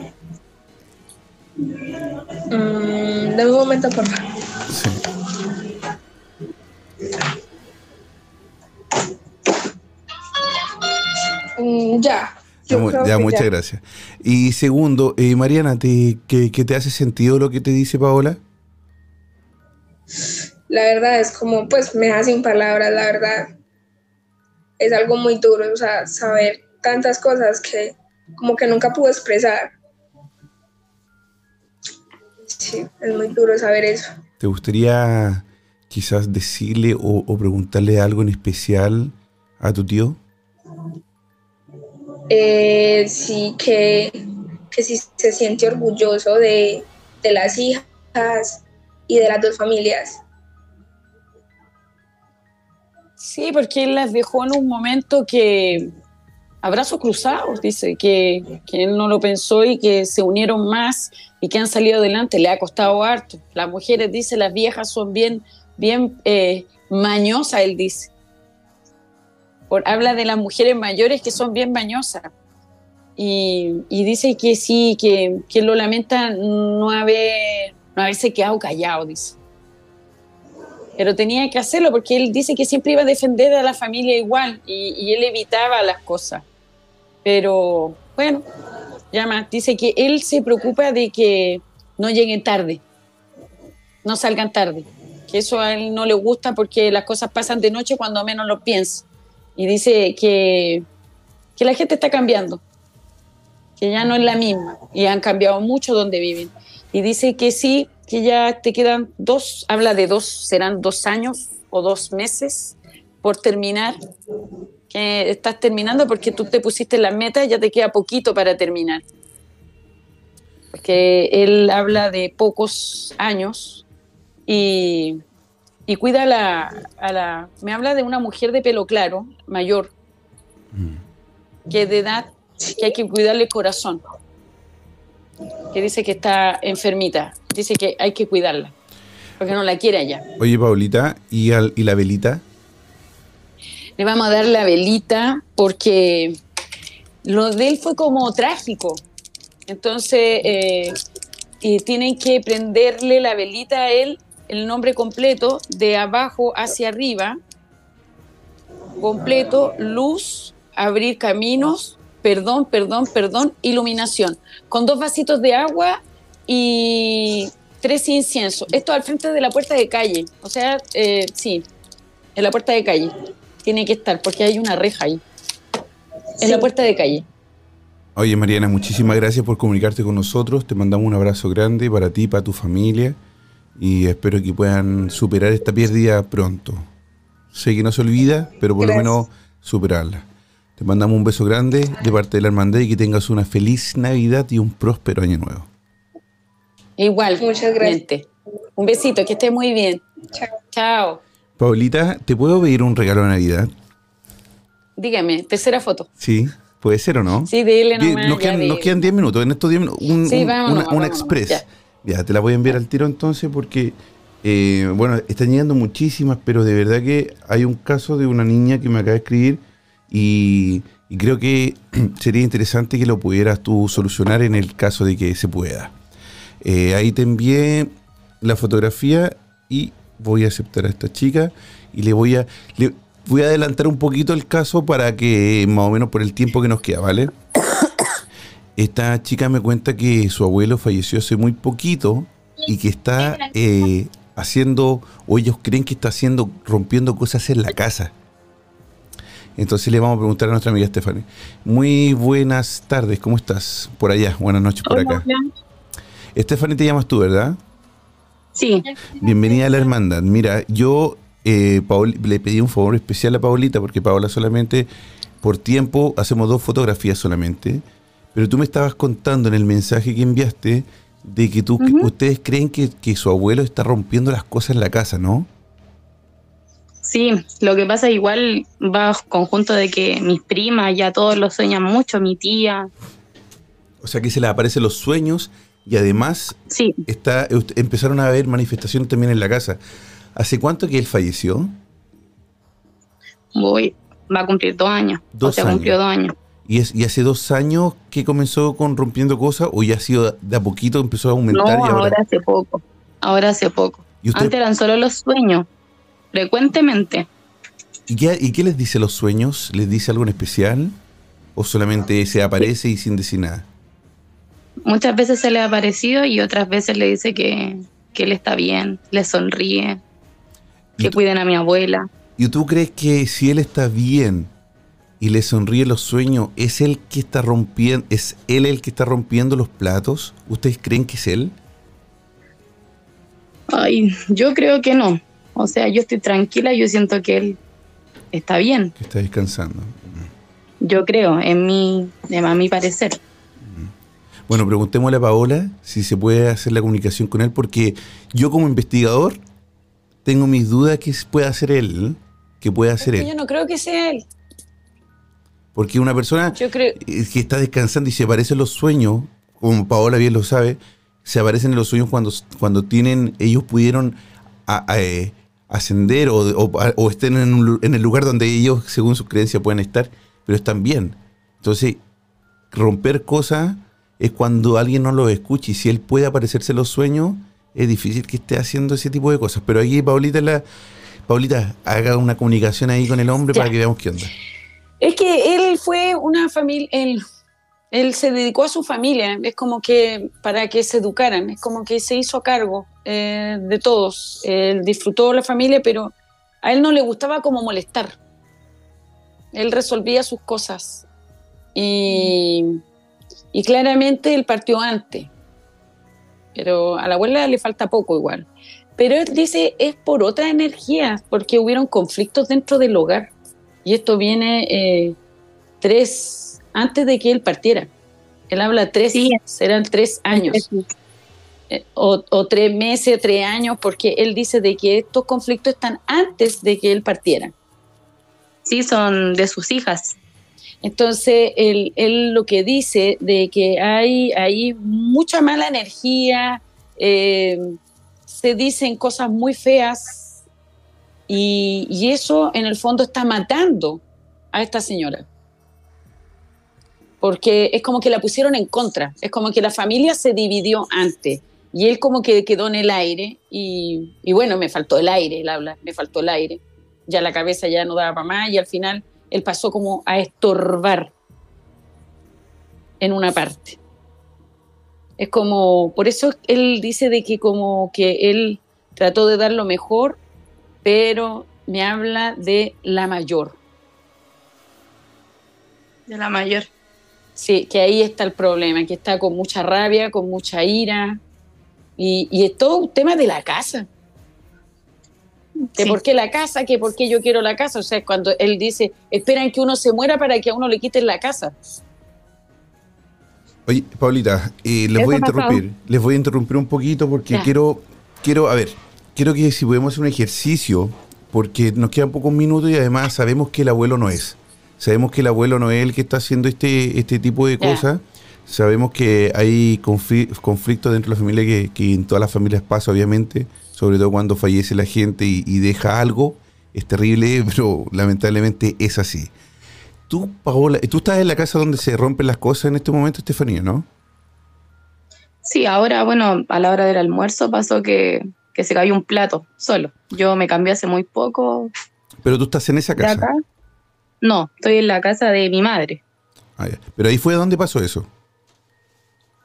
[SPEAKER 6] Mm, de un momento, por favor. Sí. Mm, ya
[SPEAKER 2] ya, muchas gracias. Y segundo, eh, Mariana, ¿te, ¿qué, te hace sentido lo que te dice Paola?
[SPEAKER 6] La verdad es como, pues me da sin palabras, la verdad. Es algo muy duro, o sea, saber tantas cosas que como que nunca pudo expresar. Sí, es muy duro saber eso.
[SPEAKER 2] ¿Te gustaría quizás decirle o, preguntarle algo en especial a tu tío?
[SPEAKER 6] Eh, sí, que, que si se siente orgulloso de, de las hijas y de las dos familias.
[SPEAKER 3] Sí, porque él las dejó en un momento que, abrazos cruzados, dice, que, que, él no lo pensó y que se unieron más y que han salido adelante. Le ha costado harto. Las mujeres, dice, las viejas son bien, bien eh, mañosas, él dice. Por, habla de las mujeres mayores que son bien mañosas. Y, y dice que sí, que, que, lo lamenta no, haber, no haberse quedado callado, dice. Pero tenía que hacerlo porque él dice que siempre iba a defender a la familia igual y, y él evitaba las cosas. Pero bueno, llama, dice que él se preocupa de que no lleguen tarde, no salgan tarde, que eso a él no le gusta porque las cosas pasan de noche cuando menos lo piensa. Y dice que, que la gente está cambiando, que ya no es la misma y han cambiado mucho donde viven. Y dice que sí, que ya te quedan dos, habla de dos, serán dos años o dos meses por terminar que estás terminando porque tú te pusiste la meta y ya te queda poquito para terminar. Porque él habla de pocos años y, y cuida a la, a la, Me habla de una mujer de pelo claro, mayor, que de edad, que hay que cuidarle el corazón. Que dice que está enfermita. Dice que hay que cuidarla. Porque no la quiere allá.
[SPEAKER 2] Oye, Paulita, ¿y, ¿y la velita?
[SPEAKER 3] Le vamos a dar la velita porque lo de él fue como trágico. Entonces, eh, tienen que prenderle la velita a él, el nombre completo, de abajo hacia arriba, completo, luz, abrir caminos, perdón, perdón, perdón, iluminación, con dos vasitos de agua y tres inciensos. Esto al frente de la puerta de calle, o sea, eh, sí, en la puerta de calle tiene que estar, porque hay una reja ahí, en la puerta de calle.
[SPEAKER 2] Oye, Mariana, muchísimas gracias por comunicarte con nosotros. Te mandamos un abrazo grande para ti, para tu familia. Y espero que puedan superar esta pérdida pronto. Sé que no se olvida, pero por lo menos superarla. Te mandamos un beso grande de parte de la hermandad y que tengas una feliz Navidad y un próspero año nuevo.
[SPEAKER 3] Igual. Muchas gracias. Un besito, que esté muy bien. Chao. Chao.
[SPEAKER 2] Paulita, ¿te puedo pedir un regalo de Navidad?
[SPEAKER 3] Dígame, tercera foto.
[SPEAKER 2] Sí, puede ser o no.
[SPEAKER 3] Sí, dile nomás.
[SPEAKER 2] Nos quedan, nos quedan 10 minutos. En estos 10 minutos, un, sí, una, una express. Ya. te la voy a enviar al tiro entonces porque, eh, bueno, están llegando muchísimas, pero de verdad que hay un caso de una niña que me acaba de escribir y, creo que sería interesante que lo pudieras tú solucionar en el caso de que se pueda. Eh, ahí te envié la fotografía y voy a aceptar a esta chica y le voy a, le voy a adelantar un poquito el caso para que más o menos por el tiempo que nos queda, ¿vale? Esta chica me cuenta que su abuelo falleció hace muy poquito y que está eh, haciendo, o ellos creen que está haciendo, rompiendo cosas en la casa. Entonces le vamos a preguntar a nuestra amiga Stephanie. Muy buenas tardes, ¿cómo estás? Por allá, buenas noches por acá. Stephanie te llamas tú, ¿verdad?
[SPEAKER 4] Sí.
[SPEAKER 2] Bienvenida a la hermandad. Mira, yo eh, le pedí un favor especial a Paulita porque Paola solamente por tiempo hacemos dos fotografías solamente, pero tú me estabas contando en el mensaje que enviaste de que tú, ustedes creen que, su abuelo está rompiendo las cosas en la casa, ¿no?
[SPEAKER 4] Sí, lo que pasa igual va conjunto de que mis primas ya todos lo sueñan mucho, mi tía.
[SPEAKER 2] O sea que se le aparecen los sueños y además está, empezaron a haber manifestaciones también en la casa. ¿Hace cuánto que él falleció?
[SPEAKER 4] Voy, va a cumplir dos años. Dos o cumplió dos años.
[SPEAKER 2] ¿Y, es, ¿Y hace dos años que comenzó con rompiendo cosas o ya ha sido de a poquito empezó a aumentar?
[SPEAKER 4] No, ahora... hace poco. Ahora hace poco. Antes eran solo los sueños, frecuentemente.
[SPEAKER 2] ¿Y qué, ¿Y qué les dice los sueños? ¿Les dice algo en especial? ¿O solamente se aparece y sin decir nada?
[SPEAKER 4] Muchas veces se le ha aparecido y otras veces le dice que, que él está bien, le sonríe, que cuiden a mi abuela.
[SPEAKER 2] ¿Y tú crees que si él está bien y le sonríe los sueños, ¿es él que está rompiendo, es él el que está rompiendo los platos? ¿Ustedes creen que es él?
[SPEAKER 4] Ay, yo creo que no. O sea, yo estoy tranquila, yo siento que él está bien.
[SPEAKER 2] Que está descansando.
[SPEAKER 4] Yo creo, en mi, a mi parecer.
[SPEAKER 2] Bueno, preguntémosle a Paola si se puede hacer la comunicación con él, porque yo como investigador tengo mis dudas que puede hacer él, que puede hacer él.
[SPEAKER 3] Yo no creo que sea él.
[SPEAKER 2] Porque una persona que está descansando y se aparecen los sueños, como Paola bien lo sabe, se aparecen en los sueños cuando, cuando tienen, ellos pudieron eh, ascender o, estén en, en, el lugar donde ellos, según sus creencias, pueden estar, pero están bien. Entonces, romper cosas es cuando alguien no lo escucha y si él puede aparecerse los sueños, es difícil que esté haciendo ese tipo de cosas. Pero aquí Paulita, la, Paulita haga una comunicación ahí con el hombre para que veamos qué onda.
[SPEAKER 3] Es que él fue una familia, él, él se dedicó a su familia, es como que para que se educaran, es como que se hizo a cargo eh, de todos. Él disfrutó la familia, pero a él no le gustaba como molestar. Él resolvía sus cosas. Y, y claramente él partió antes. Pero a la abuela le falta poco igual. Pero él dice es por otra energía, porque hubieron conflictos dentro del hogar. Y esto viene eh, tres, antes de que él partiera. Él habla tres, serán tres años. Eh, o, o, tres meses, tres años, porque él dice de que estos conflictos están antes de que él partiera.
[SPEAKER 4] Sí, son de sus hijas.
[SPEAKER 3] Entonces, él, lo que dice de que hay, hay mucha mala energía, eh, se dicen cosas muy feas y, eso en el fondo está matando a esta señora. Porque es como que la pusieron en contra, es como que la familia se dividió antes y él como que quedó en el aire y, y bueno, me faltó el aire, él habla, me faltó el aire. Ya la cabeza ya no daba para más y al final él pasó como a estorbar en una parte. Es como, por eso él dice de que como que él trató de dar lo mejor, pero me habla de la mayor.
[SPEAKER 4] De la mayor.
[SPEAKER 3] Sí, que ahí está el problema, que está con mucha rabia, con mucha ira, y, y es todo un tema de la casa que por qué la casa, que por qué yo quiero la casa. O sea, cuando él dice, esperan que uno se muera para que a uno le quiten la casa.
[SPEAKER 2] Oye, Paulita, eh, les voy a interrumpir, les voy a interrumpir un poquito porque quiero, quiero, a ver, quiero que si podemos hacer un ejercicio, porque nos quedan pocos minutos y además sabemos que el abuelo no es. Sabemos que el abuelo no es el que está haciendo este, este tipo de cosas. Sabemos que hay conflictos dentro de la familia que, que en todas las familias pasa, obviamente sobre todo cuando fallece la gente y, deja algo, es terrible, pero lamentablemente es así. Tú, Paola, tú estás en la casa donde se rompen las cosas en este momento, Estefanía, ¿no?
[SPEAKER 4] Sí, ahora, bueno, a la hora del almuerzo pasó que, se cayó un plato solo. Yo me cambié hace muy poco.
[SPEAKER 2] ¿Pero tú estás en esa casa?
[SPEAKER 4] No, estoy en la casa de mi madre.
[SPEAKER 2] Ah, Pero ahí fue donde pasó eso.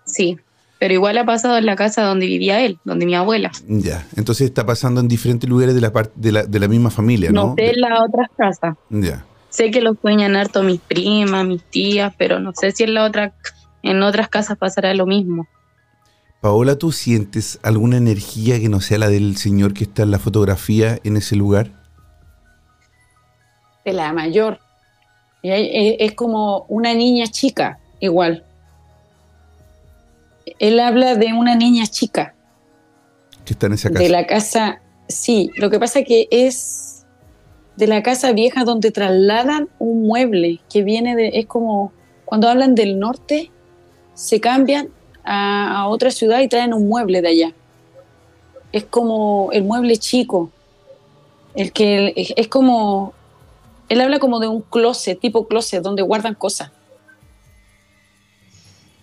[SPEAKER 4] Sí, pero igual ha pasado en la casa donde vivía él, donde mi abuela.
[SPEAKER 2] Ya, entonces está pasando en diferentes lugares de la, de la, de la misma familia, ¿no?
[SPEAKER 4] No sé en las otras casas.
[SPEAKER 2] Ya.
[SPEAKER 4] Sé que lo sueñan harto mis primas, mis tías, pero no sé si en, la otra, en otras casas pasará lo mismo.
[SPEAKER 2] Paola, ¿tú sientes alguna energía que no sea la del señor que está en la fotografía en ese lugar?
[SPEAKER 3] De la mayor. Es como una niña chica, igual él habla de una niña chica.
[SPEAKER 2] Que está en esa casa.
[SPEAKER 3] De la casa, sí. Lo que pasa que es de la casa vieja donde trasladan un mueble que viene de, es como cuando hablan del norte, se cambian a, otra ciudad y traen un mueble de allá. Es como el mueble chico, el que es como, él habla como de un closet, tipo closet, donde guardan cosas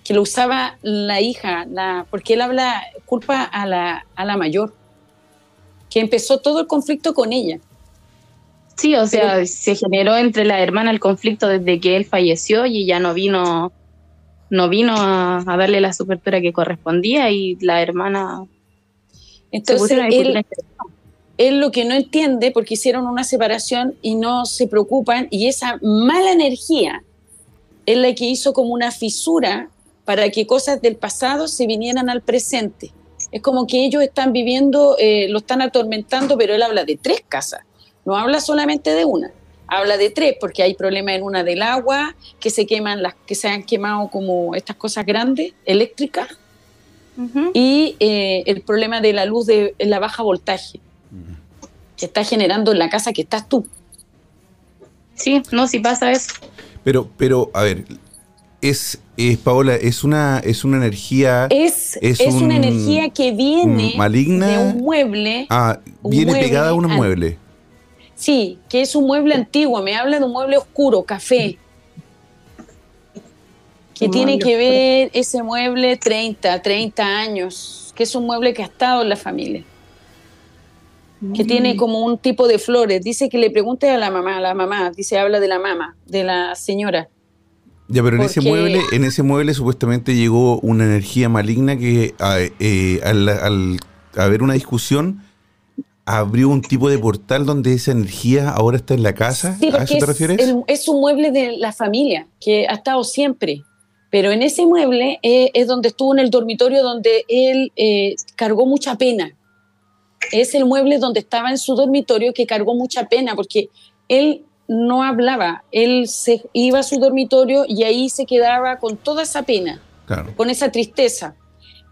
[SPEAKER 3] que lo usaba la hija, la, porque él habla, culpa a la, a la mayor, que empezó todo el conflicto con ella.
[SPEAKER 4] Sí, o sea, se generó entre la hermana el conflicto desde que él falleció y ya no vino, no vino a, darle la supertura que correspondía y la hermana.
[SPEAKER 3] Entonces él, él lo que no entiende, porque hicieron una separación y no se preocupan, y esa mala energía es la que hizo como una fisura para que cosas del pasado se vinieran al presente. Es como que ellos están viviendo, eh, lo están atormentando, pero él habla de tres casas, no habla solamente de una, habla de tres, porque hay problemas en una del agua, que se queman las, que se han quemado como estas cosas grandes, eléctricas, y eh, el problema de la luz de la baja voltaje, que está generando en la casa que estás tú.
[SPEAKER 4] Sí, no, si pasa eso.
[SPEAKER 2] Pero, pero, a ver, es, es Paola, es una, es una energía.
[SPEAKER 3] Es, es, una energía que viene
[SPEAKER 2] maligna,
[SPEAKER 3] de un mueble.
[SPEAKER 2] Ah, viene pegada a un mueble.
[SPEAKER 3] Sí, que es un mueble antiguo. Me habla de un mueble oscuro, café que tiene que ver ese mueble 30, 30 años, que es un mueble que ha estado en la familia, que mm. tiene como un tipo de flores. Dice que le pregunte a la mamá, a la mamá, dice, habla de la mamá, de la señora.
[SPEAKER 2] Ya, pero en ese mueble, en ese mueble supuestamente llegó una energía maligna que eh, al, haber una discusión abrió un tipo de portal donde esa energía ahora está en la casa. ¿A eso te refieres?
[SPEAKER 3] es un mueble de la familia que ha estado siempre. Pero en ese mueble eh, es donde estuvo en el dormitorio donde él eh, cargó mucha pena. Es el mueble donde estaba en su dormitorio que cargó mucha pena porque él no hablaba, él se iba a su dormitorio y ahí se quedaba con toda esa pena, con esa tristeza,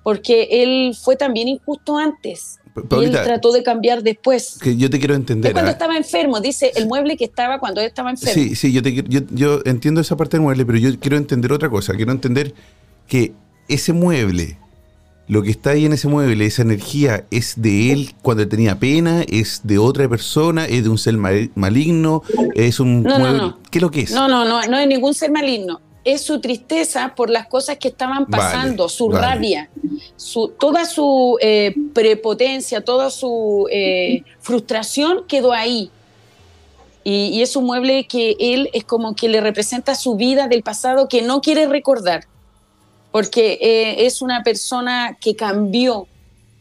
[SPEAKER 3] porque él fue también injusto antes y él trató de cambiar después.
[SPEAKER 2] Que yo te quiero entender. Es
[SPEAKER 3] cuando ¿ah? estaba enfermo, dice el mueble que estaba cuando él estaba enfermo.
[SPEAKER 2] Sí, sí, yo, te, yo, entiendo esa parte del mueble, pero yo quiero entender otra cosa. Quiero entender que ese mueble, lo que está ahí en ese mueble, esa energía, es de él cuando tenía pena, es de otra persona, es de un ser maligno, es un mueble. ¿Qué es lo que es?
[SPEAKER 3] No, no, no, no es ningún ser maligno es su tristeza por las cosas que estaban pasando, su rabia, su, toda su eh, prepotencia, toda su eh, frustración quedó ahí. Y, es un mueble que él es como que le representa su vida del pasado que no quiere recordar, porque eh, es una persona que cambió,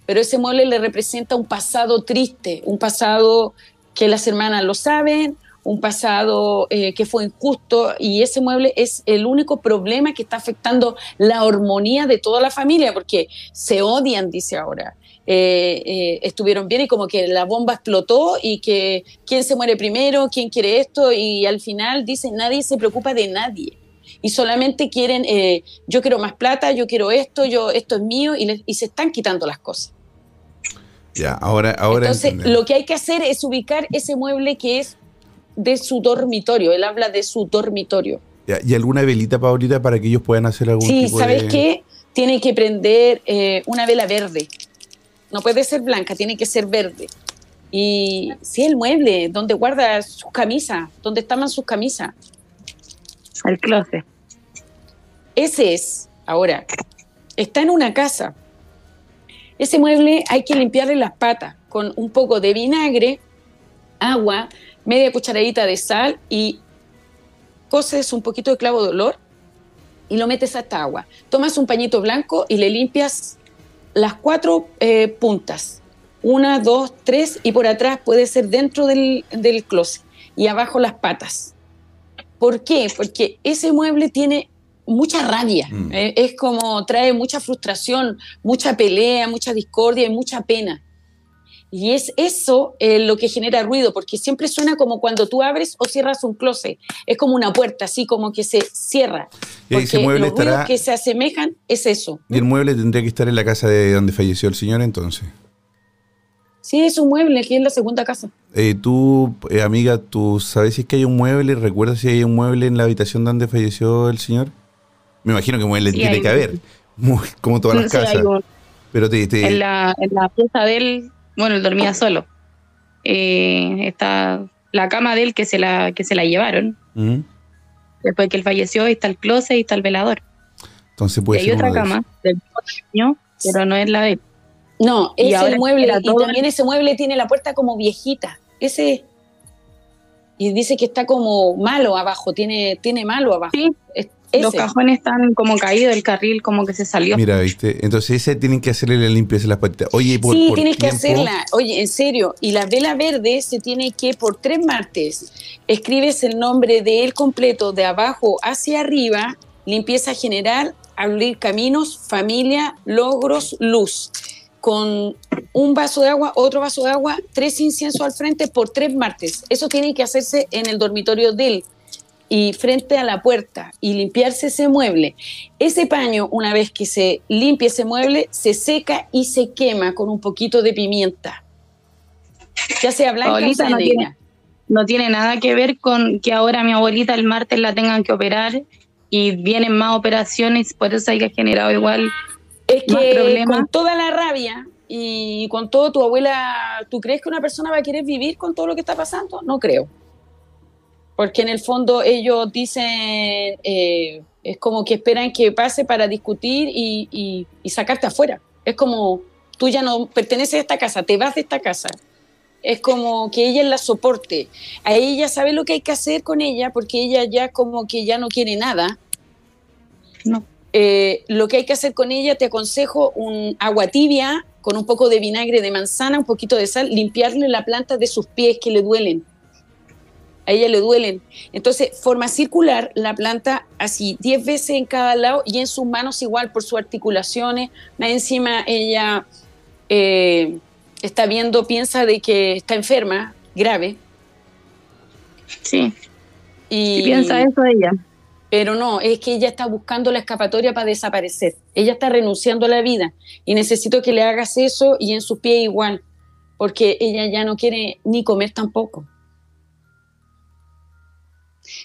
[SPEAKER 3] pero ese mueble le representa un pasado triste, un pasado que las hermanas lo saben, un pasado eh, que fue injusto y ese mueble es el único problema que está afectando la armonía de toda la familia porque se odian, dice ahora. Eh, eh, estuvieron bien y como que la bomba explotó y que quién se muere primero, quién quiere esto y al final dice nadie se preocupa de nadie y solamente quieren yo quiero más plata, yo quiero esto, yo esto es mío y, y se están quitando las cosas.
[SPEAKER 2] Ya, ahora, ahora.
[SPEAKER 3] Entonces, lo que hay que hacer es ubicar ese mueble que es de su dormitorio, él habla de su dormitorio.
[SPEAKER 2] ¿Y alguna velita, Paulita, para que ellos puedan hacer algún
[SPEAKER 3] sí,
[SPEAKER 2] tipo
[SPEAKER 3] ¿sabes qué? Tiene que prender eh, una vela verde. No puede ser blanca, tiene que ser verde. Y sí, el mueble, donde guarda sus camisas, donde estaban sus camisas.
[SPEAKER 4] El closet.
[SPEAKER 3] Ese es, ahora, está en una casa. Ese mueble hay que limpiarle las patas con un poco de vinagre, agua, media cucharadita de sal y coces un poquito de clavo de olor y lo metes a esta agua. Tomas un pañito blanco y le limpias las cuatro eh, puntas. Una, dos, tres y por atrás puede ser dentro del, del closet y abajo las patas. ¿Por qué? Porque ese mueble tiene mucha rabia. Mm. Eh, es como trae mucha frustración, mucha pelea, mucha discordia y mucha pena. Y es eso eh, lo que genera ruido, porque siempre suena como cuando tú abres o cierras un closet. Es como una puerta, así como que se cierra.
[SPEAKER 2] Y ese mueble los estará...
[SPEAKER 3] que se asemejan es eso.
[SPEAKER 2] Y el mueble tendría que estar en la casa de donde falleció el señor entonces.
[SPEAKER 3] Sí, es un mueble, aquí en la segunda casa.
[SPEAKER 2] Eh, tú, eh, amiga, ¿tú sabes si es que hay un mueble? ¿Recuerdas si hay un mueble en la habitación donde falleció el señor? Me imagino que mueble tiene que haber, como todas las casas. Pero
[SPEAKER 4] En, la, en la pieza de él bueno, él dormía solo. Eh, está la cama de él que se la, que se la llevaron. Después que él falleció, está el closet y está el velador.
[SPEAKER 2] Entonces puede
[SPEAKER 4] y hay otra cama del mismo pero no es la de él.
[SPEAKER 3] No, ese el mueble, y también ese mueble tiene la puerta como viejita. Ese. Y dice que está como malo abajo, tiene, tiene malo abajo.
[SPEAKER 4] Los cajones están como caídos, el carril como que se salió.
[SPEAKER 2] Mira, viste. Entonces ese tienen que hacerle la limpieza a las patitas. Oye,
[SPEAKER 3] por, Sí, tienes que hacerla. Oye, en serio. Y la vela verde se tiene que, por tres martes, escribes el nombre de él completo, de abajo hacia arriba, limpieza general, abrir caminos, familia, logros, luz. Con un vaso de agua, otro vaso de agua, tres inciensos al frente por tres martes. Eso tiene que hacerse en el dormitorio de él y frente a la puerta y limpiarse ese mueble. Ese paño, una vez que se limpia ese mueble, se seca y se quema con un poquito de pimienta. Ya sea blanca o
[SPEAKER 4] no tiene, no tiene nada que ver con que ahora mi abuelita el martes la tengan que operar y vienen más operaciones, por eso hay que generado igual
[SPEAKER 3] es que con toda la rabia y con todo tu abuela, ¿tú crees que una persona va a querer vivir con todo lo que está pasando? No creo porque en el fondo ellos dicen, eh, es como que esperan que pase para discutir y, sacarte afuera. Es como, tú ya no perteneces a esta casa, te vas de esta casa. Es como que ella la soporte. A ella sabe lo que hay que hacer con ella porque ella ya como que ya no quiere nada. No. Eh, lo que hay que hacer con ella, te aconsejo un agua tibia con un poco de vinagre de manzana, un poquito de sal, limpiarle la planta de sus pies que le duelen a ella le duelen. Entonces, forma circular la planta así 10 veces en cada lado y en sus manos igual por sus articulaciones. Más encima ella eh, está viendo, piensa de que está enferma, grave.
[SPEAKER 4] Sí. Y, piensa eso ella.
[SPEAKER 3] Pero no, es que ella está buscando la escapatoria para desaparecer. Ella está renunciando a la vida y necesito que le hagas eso y en sus pies igual, porque ella ya no quiere ni comer tampoco.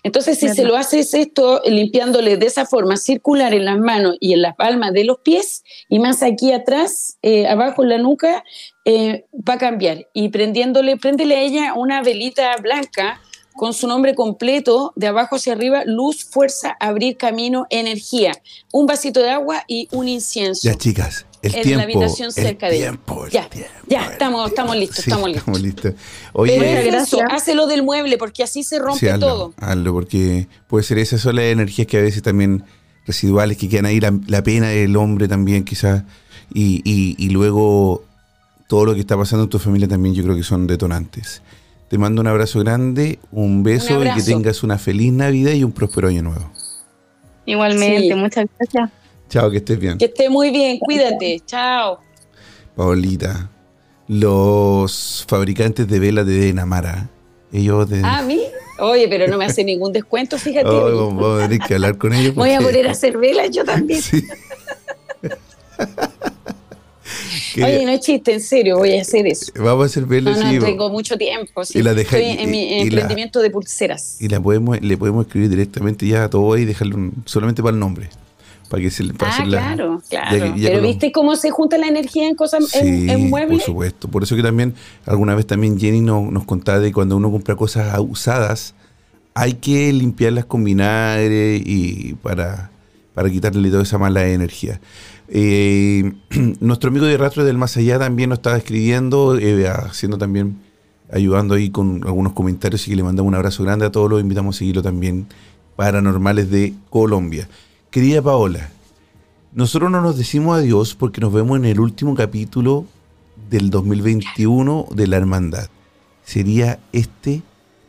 [SPEAKER 3] Entonces, si se lo haces esto limpiándole de esa forma circular en las manos y en las palmas de los pies y más aquí atrás, eh, abajo en la nuca, eh, va a cambiar. Y prendiéndole, préndele a ella una velita blanca con su nombre completo, de abajo hacia arriba, luz, fuerza, abrir camino, energía. Un vasito de agua y un incienso.
[SPEAKER 2] Ya, chicas, el
[SPEAKER 3] en
[SPEAKER 2] tiempo,
[SPEAKER 3] la habitación cerca de ella. Ya, ya, estamos, estamos listos, estamos listos. Estamos listos. Oye, eso, hácelo del mueble porque así se rompe todo.
[SPEAKER 2] Hazlo, porque puede ser esas son las energías que a veces también residuales que quedan ahí, la, pena del hombre también quizás, y, y, luego todo lo que está pasando en tu familia también yo creo que son detonantes. Te mando un abrazo grande, un beso y que tengas una feliz Navidad y un próspero año nuevo.
[SPEAKER 4] Igualmente, muchas gracias.
[SPEAKER 2] Chao, que estés bien.
[SPEAKER 3] Que estés muy bien, cuídate. Chao.
[SPEAKER 2] Paulita, los fabricantes de velas de Denamara, ellos de...
[SPEAKER 3] Ah, ¿a mí? Oye, pero no me hace ningún descuento, fíjate.
[SPEAKER 2] Oh, vamos a tener que hablar con ellos.
[SPEAKER 3] Voy a poner a hacer velas yo también. Sí. Oye, no es chiste, en serio, voy a hacer eso.
[SPEAKER 2] Vamos a hacer velas.
[SPEAKER 3] No, no, tengo mucho tiempo. Sí. Y la Estoy en mi emprendimiento de pulseras.
[SPEAKER 2] Y la podemos, le podemos escribir directamente ya a todo y dejarlo solamente para el nombre para que se
[SPEAKER 3] ah, claro, claro. Pero viste cómo se junta la energía en cosas en, muebles.
[SPEAKER 2] Por supuesto. Por eso que también alguna vez también Jenny nos contaba de cuando uno compra cosas usadas, hay que limpiarlas con vinagre y para, para quitarle toda esa mala energía. Eh, nuestro amigo de Rastro del Más Allá también nos estaba escribiendo, eh, haciendo también, ayudando ahí con algunos comentarios y que le mandamos un abrazo grande a todos, los invitamos a seguirlo también, Paranormales de Colombia. Querida Paola, nosotros no nos decimos adiós porque nos vemos en el último capítulo del 2021 de la Hermandad. Sería este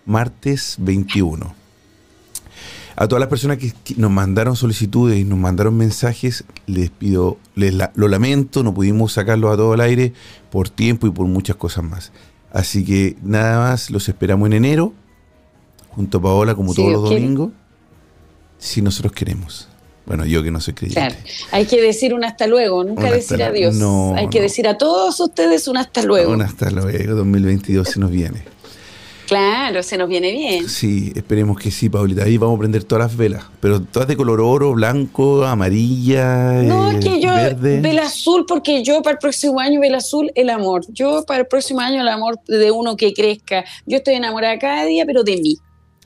[SPEAKER 2] martes 21. A todas las personas que nos mandaron solicitudes y nos mandaron mensajes, les pido, les lo lamento, no pudimos sacarlo a todo el aire por tiempo y por muchas cosas más. Así que nada más, los esperamos en enero, junto a Paola, como todos los domingos, si nosotros queremos. Bueno, yo que no soy creyente. Claro,
[SPEAKER 3] hay que decir un hasta luego, nunca decir adiós. No, hay que decir a todos ustedes un hasta luego.
[SPEAKER 2] Un hasta luego, 2022 se nos viene.
[SPEAKER 3] Claro, se nos viene bien.
[SPEAKER 2] Sí, esperemos que sí, Paulita. Ahí vamos a prender todas las velas, pero todas de color oro, blanco, amarilla.
[SPEAKER 3] No, es que yo vela azul, porque yo para el próximo año vela azul el amor. Yo para el próximo año el amor de uno que crezca. Yo estoy enamorada cada día, pero de mí.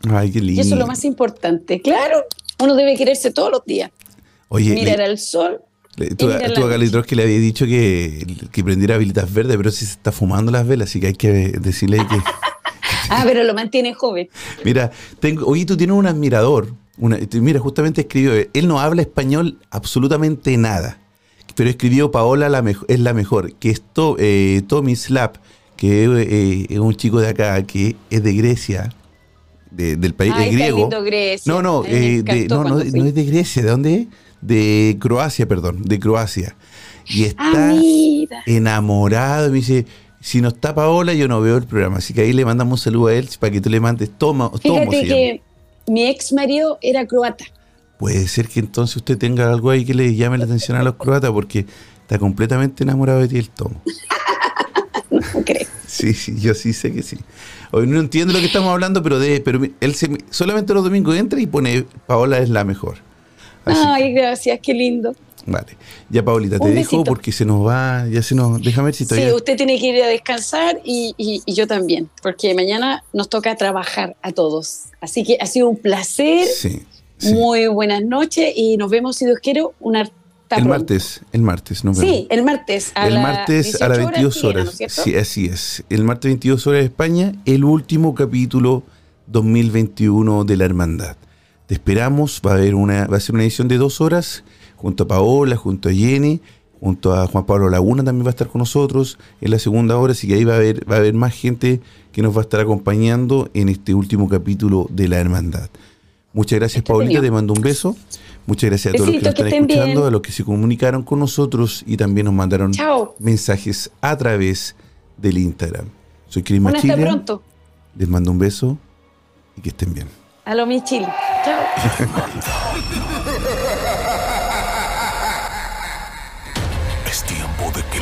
[SPEAKER 2] Ay, qué lindo.
[SPEAKER 3] Y eso es lo más importante. Claro, uno debe quererse todos los días. Oye, mirar al sol.
[SPEAKER 2] tú, a que le había dicho que, que prendiera velitas verdes, pero si se está fumando las velas, así que hay que decirle que.
[SPEAKER 3] Ah, pero lo mantiene joven.
[SPEAKER 2] Mira, tengo, oye, tú tienes un admirador, Una, mira, justamente escribió, él no habla español absolutamente nada, pero escribió Paola la es la mejor, que es eh, Tommy Slap, que eh, es un chico de acá, que es de Grecia, del país griego. No, no, eh, no, no, es de Grecia, ¿de dónde es? De Croacia, perdón, de Croacia. Y está ah, enamorado, me dice, si no está Paola, yo no veo el programa. Así que ahí le mandamos un saludo a él para que tú le mandes toma.
[SPEAKER 3] Fíjate que mi ex marido era croata.
[SPEAKER 2] Puede ser que entonces usted tenga algo ahí que le llame la atención a los croatas porque está completamente enamorado de ti el tomo.
[SPEAKER 3] no creo.
[SPEAKER 2] Sí, sí, yo sí sé que sí. Hoy no entiendo lo que estamos hablando, pero de, pero él solamente los domingos entra y pone Paola es la mejor.
[SPEAKER 3] Ay, gracias, qué lindo.
[SPEAKER 2] Vale. Ya, Paulita, te dejo porque se nos va, ya se nos. Déjame ver si todavía.
[SPEAKER 3] Sí, usted tiene que ir a descansar y, y, yo también, porque mañana nos toca trabajar a todos. Así que ha sido un placer. Sí. Muy buenas noches y nos vemos, si Dios quiere, una
[SPEAKER 2] el martes, el martes, nos
[SPEAKER 3] vemos. Sí, el martes
[SPEAKER 2] a, el martes a las 22 horas. sí, así es. El martes 22 horas de España, el último capítulo 2021 de la Hermandad. Te esperamos, va a haber una, va a ser una edición de dos horas junto a Paola, junto a Jenny, junto a Juan Pablo Laguna también va a estar con nosotros en la segunda hora, así que ahí va a haber, va a haber más gente que nos va a estar acompañando en este último capítulo de la hermandad. Muchas gracias, Paulita, te mando un beso. Muchas gracias a todos los que nos están escuchando, a los que se comunicaron con nosotros y también nos mandaron mensajes a través del Instagram. Soy Cris Machilla. Hasta pronto. Les mando un beso y que estén bien.
[SPEAKER 3] A lo mi Chao.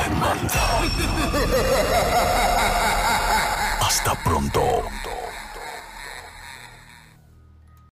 [SPEAKER 1] Hasta pronto.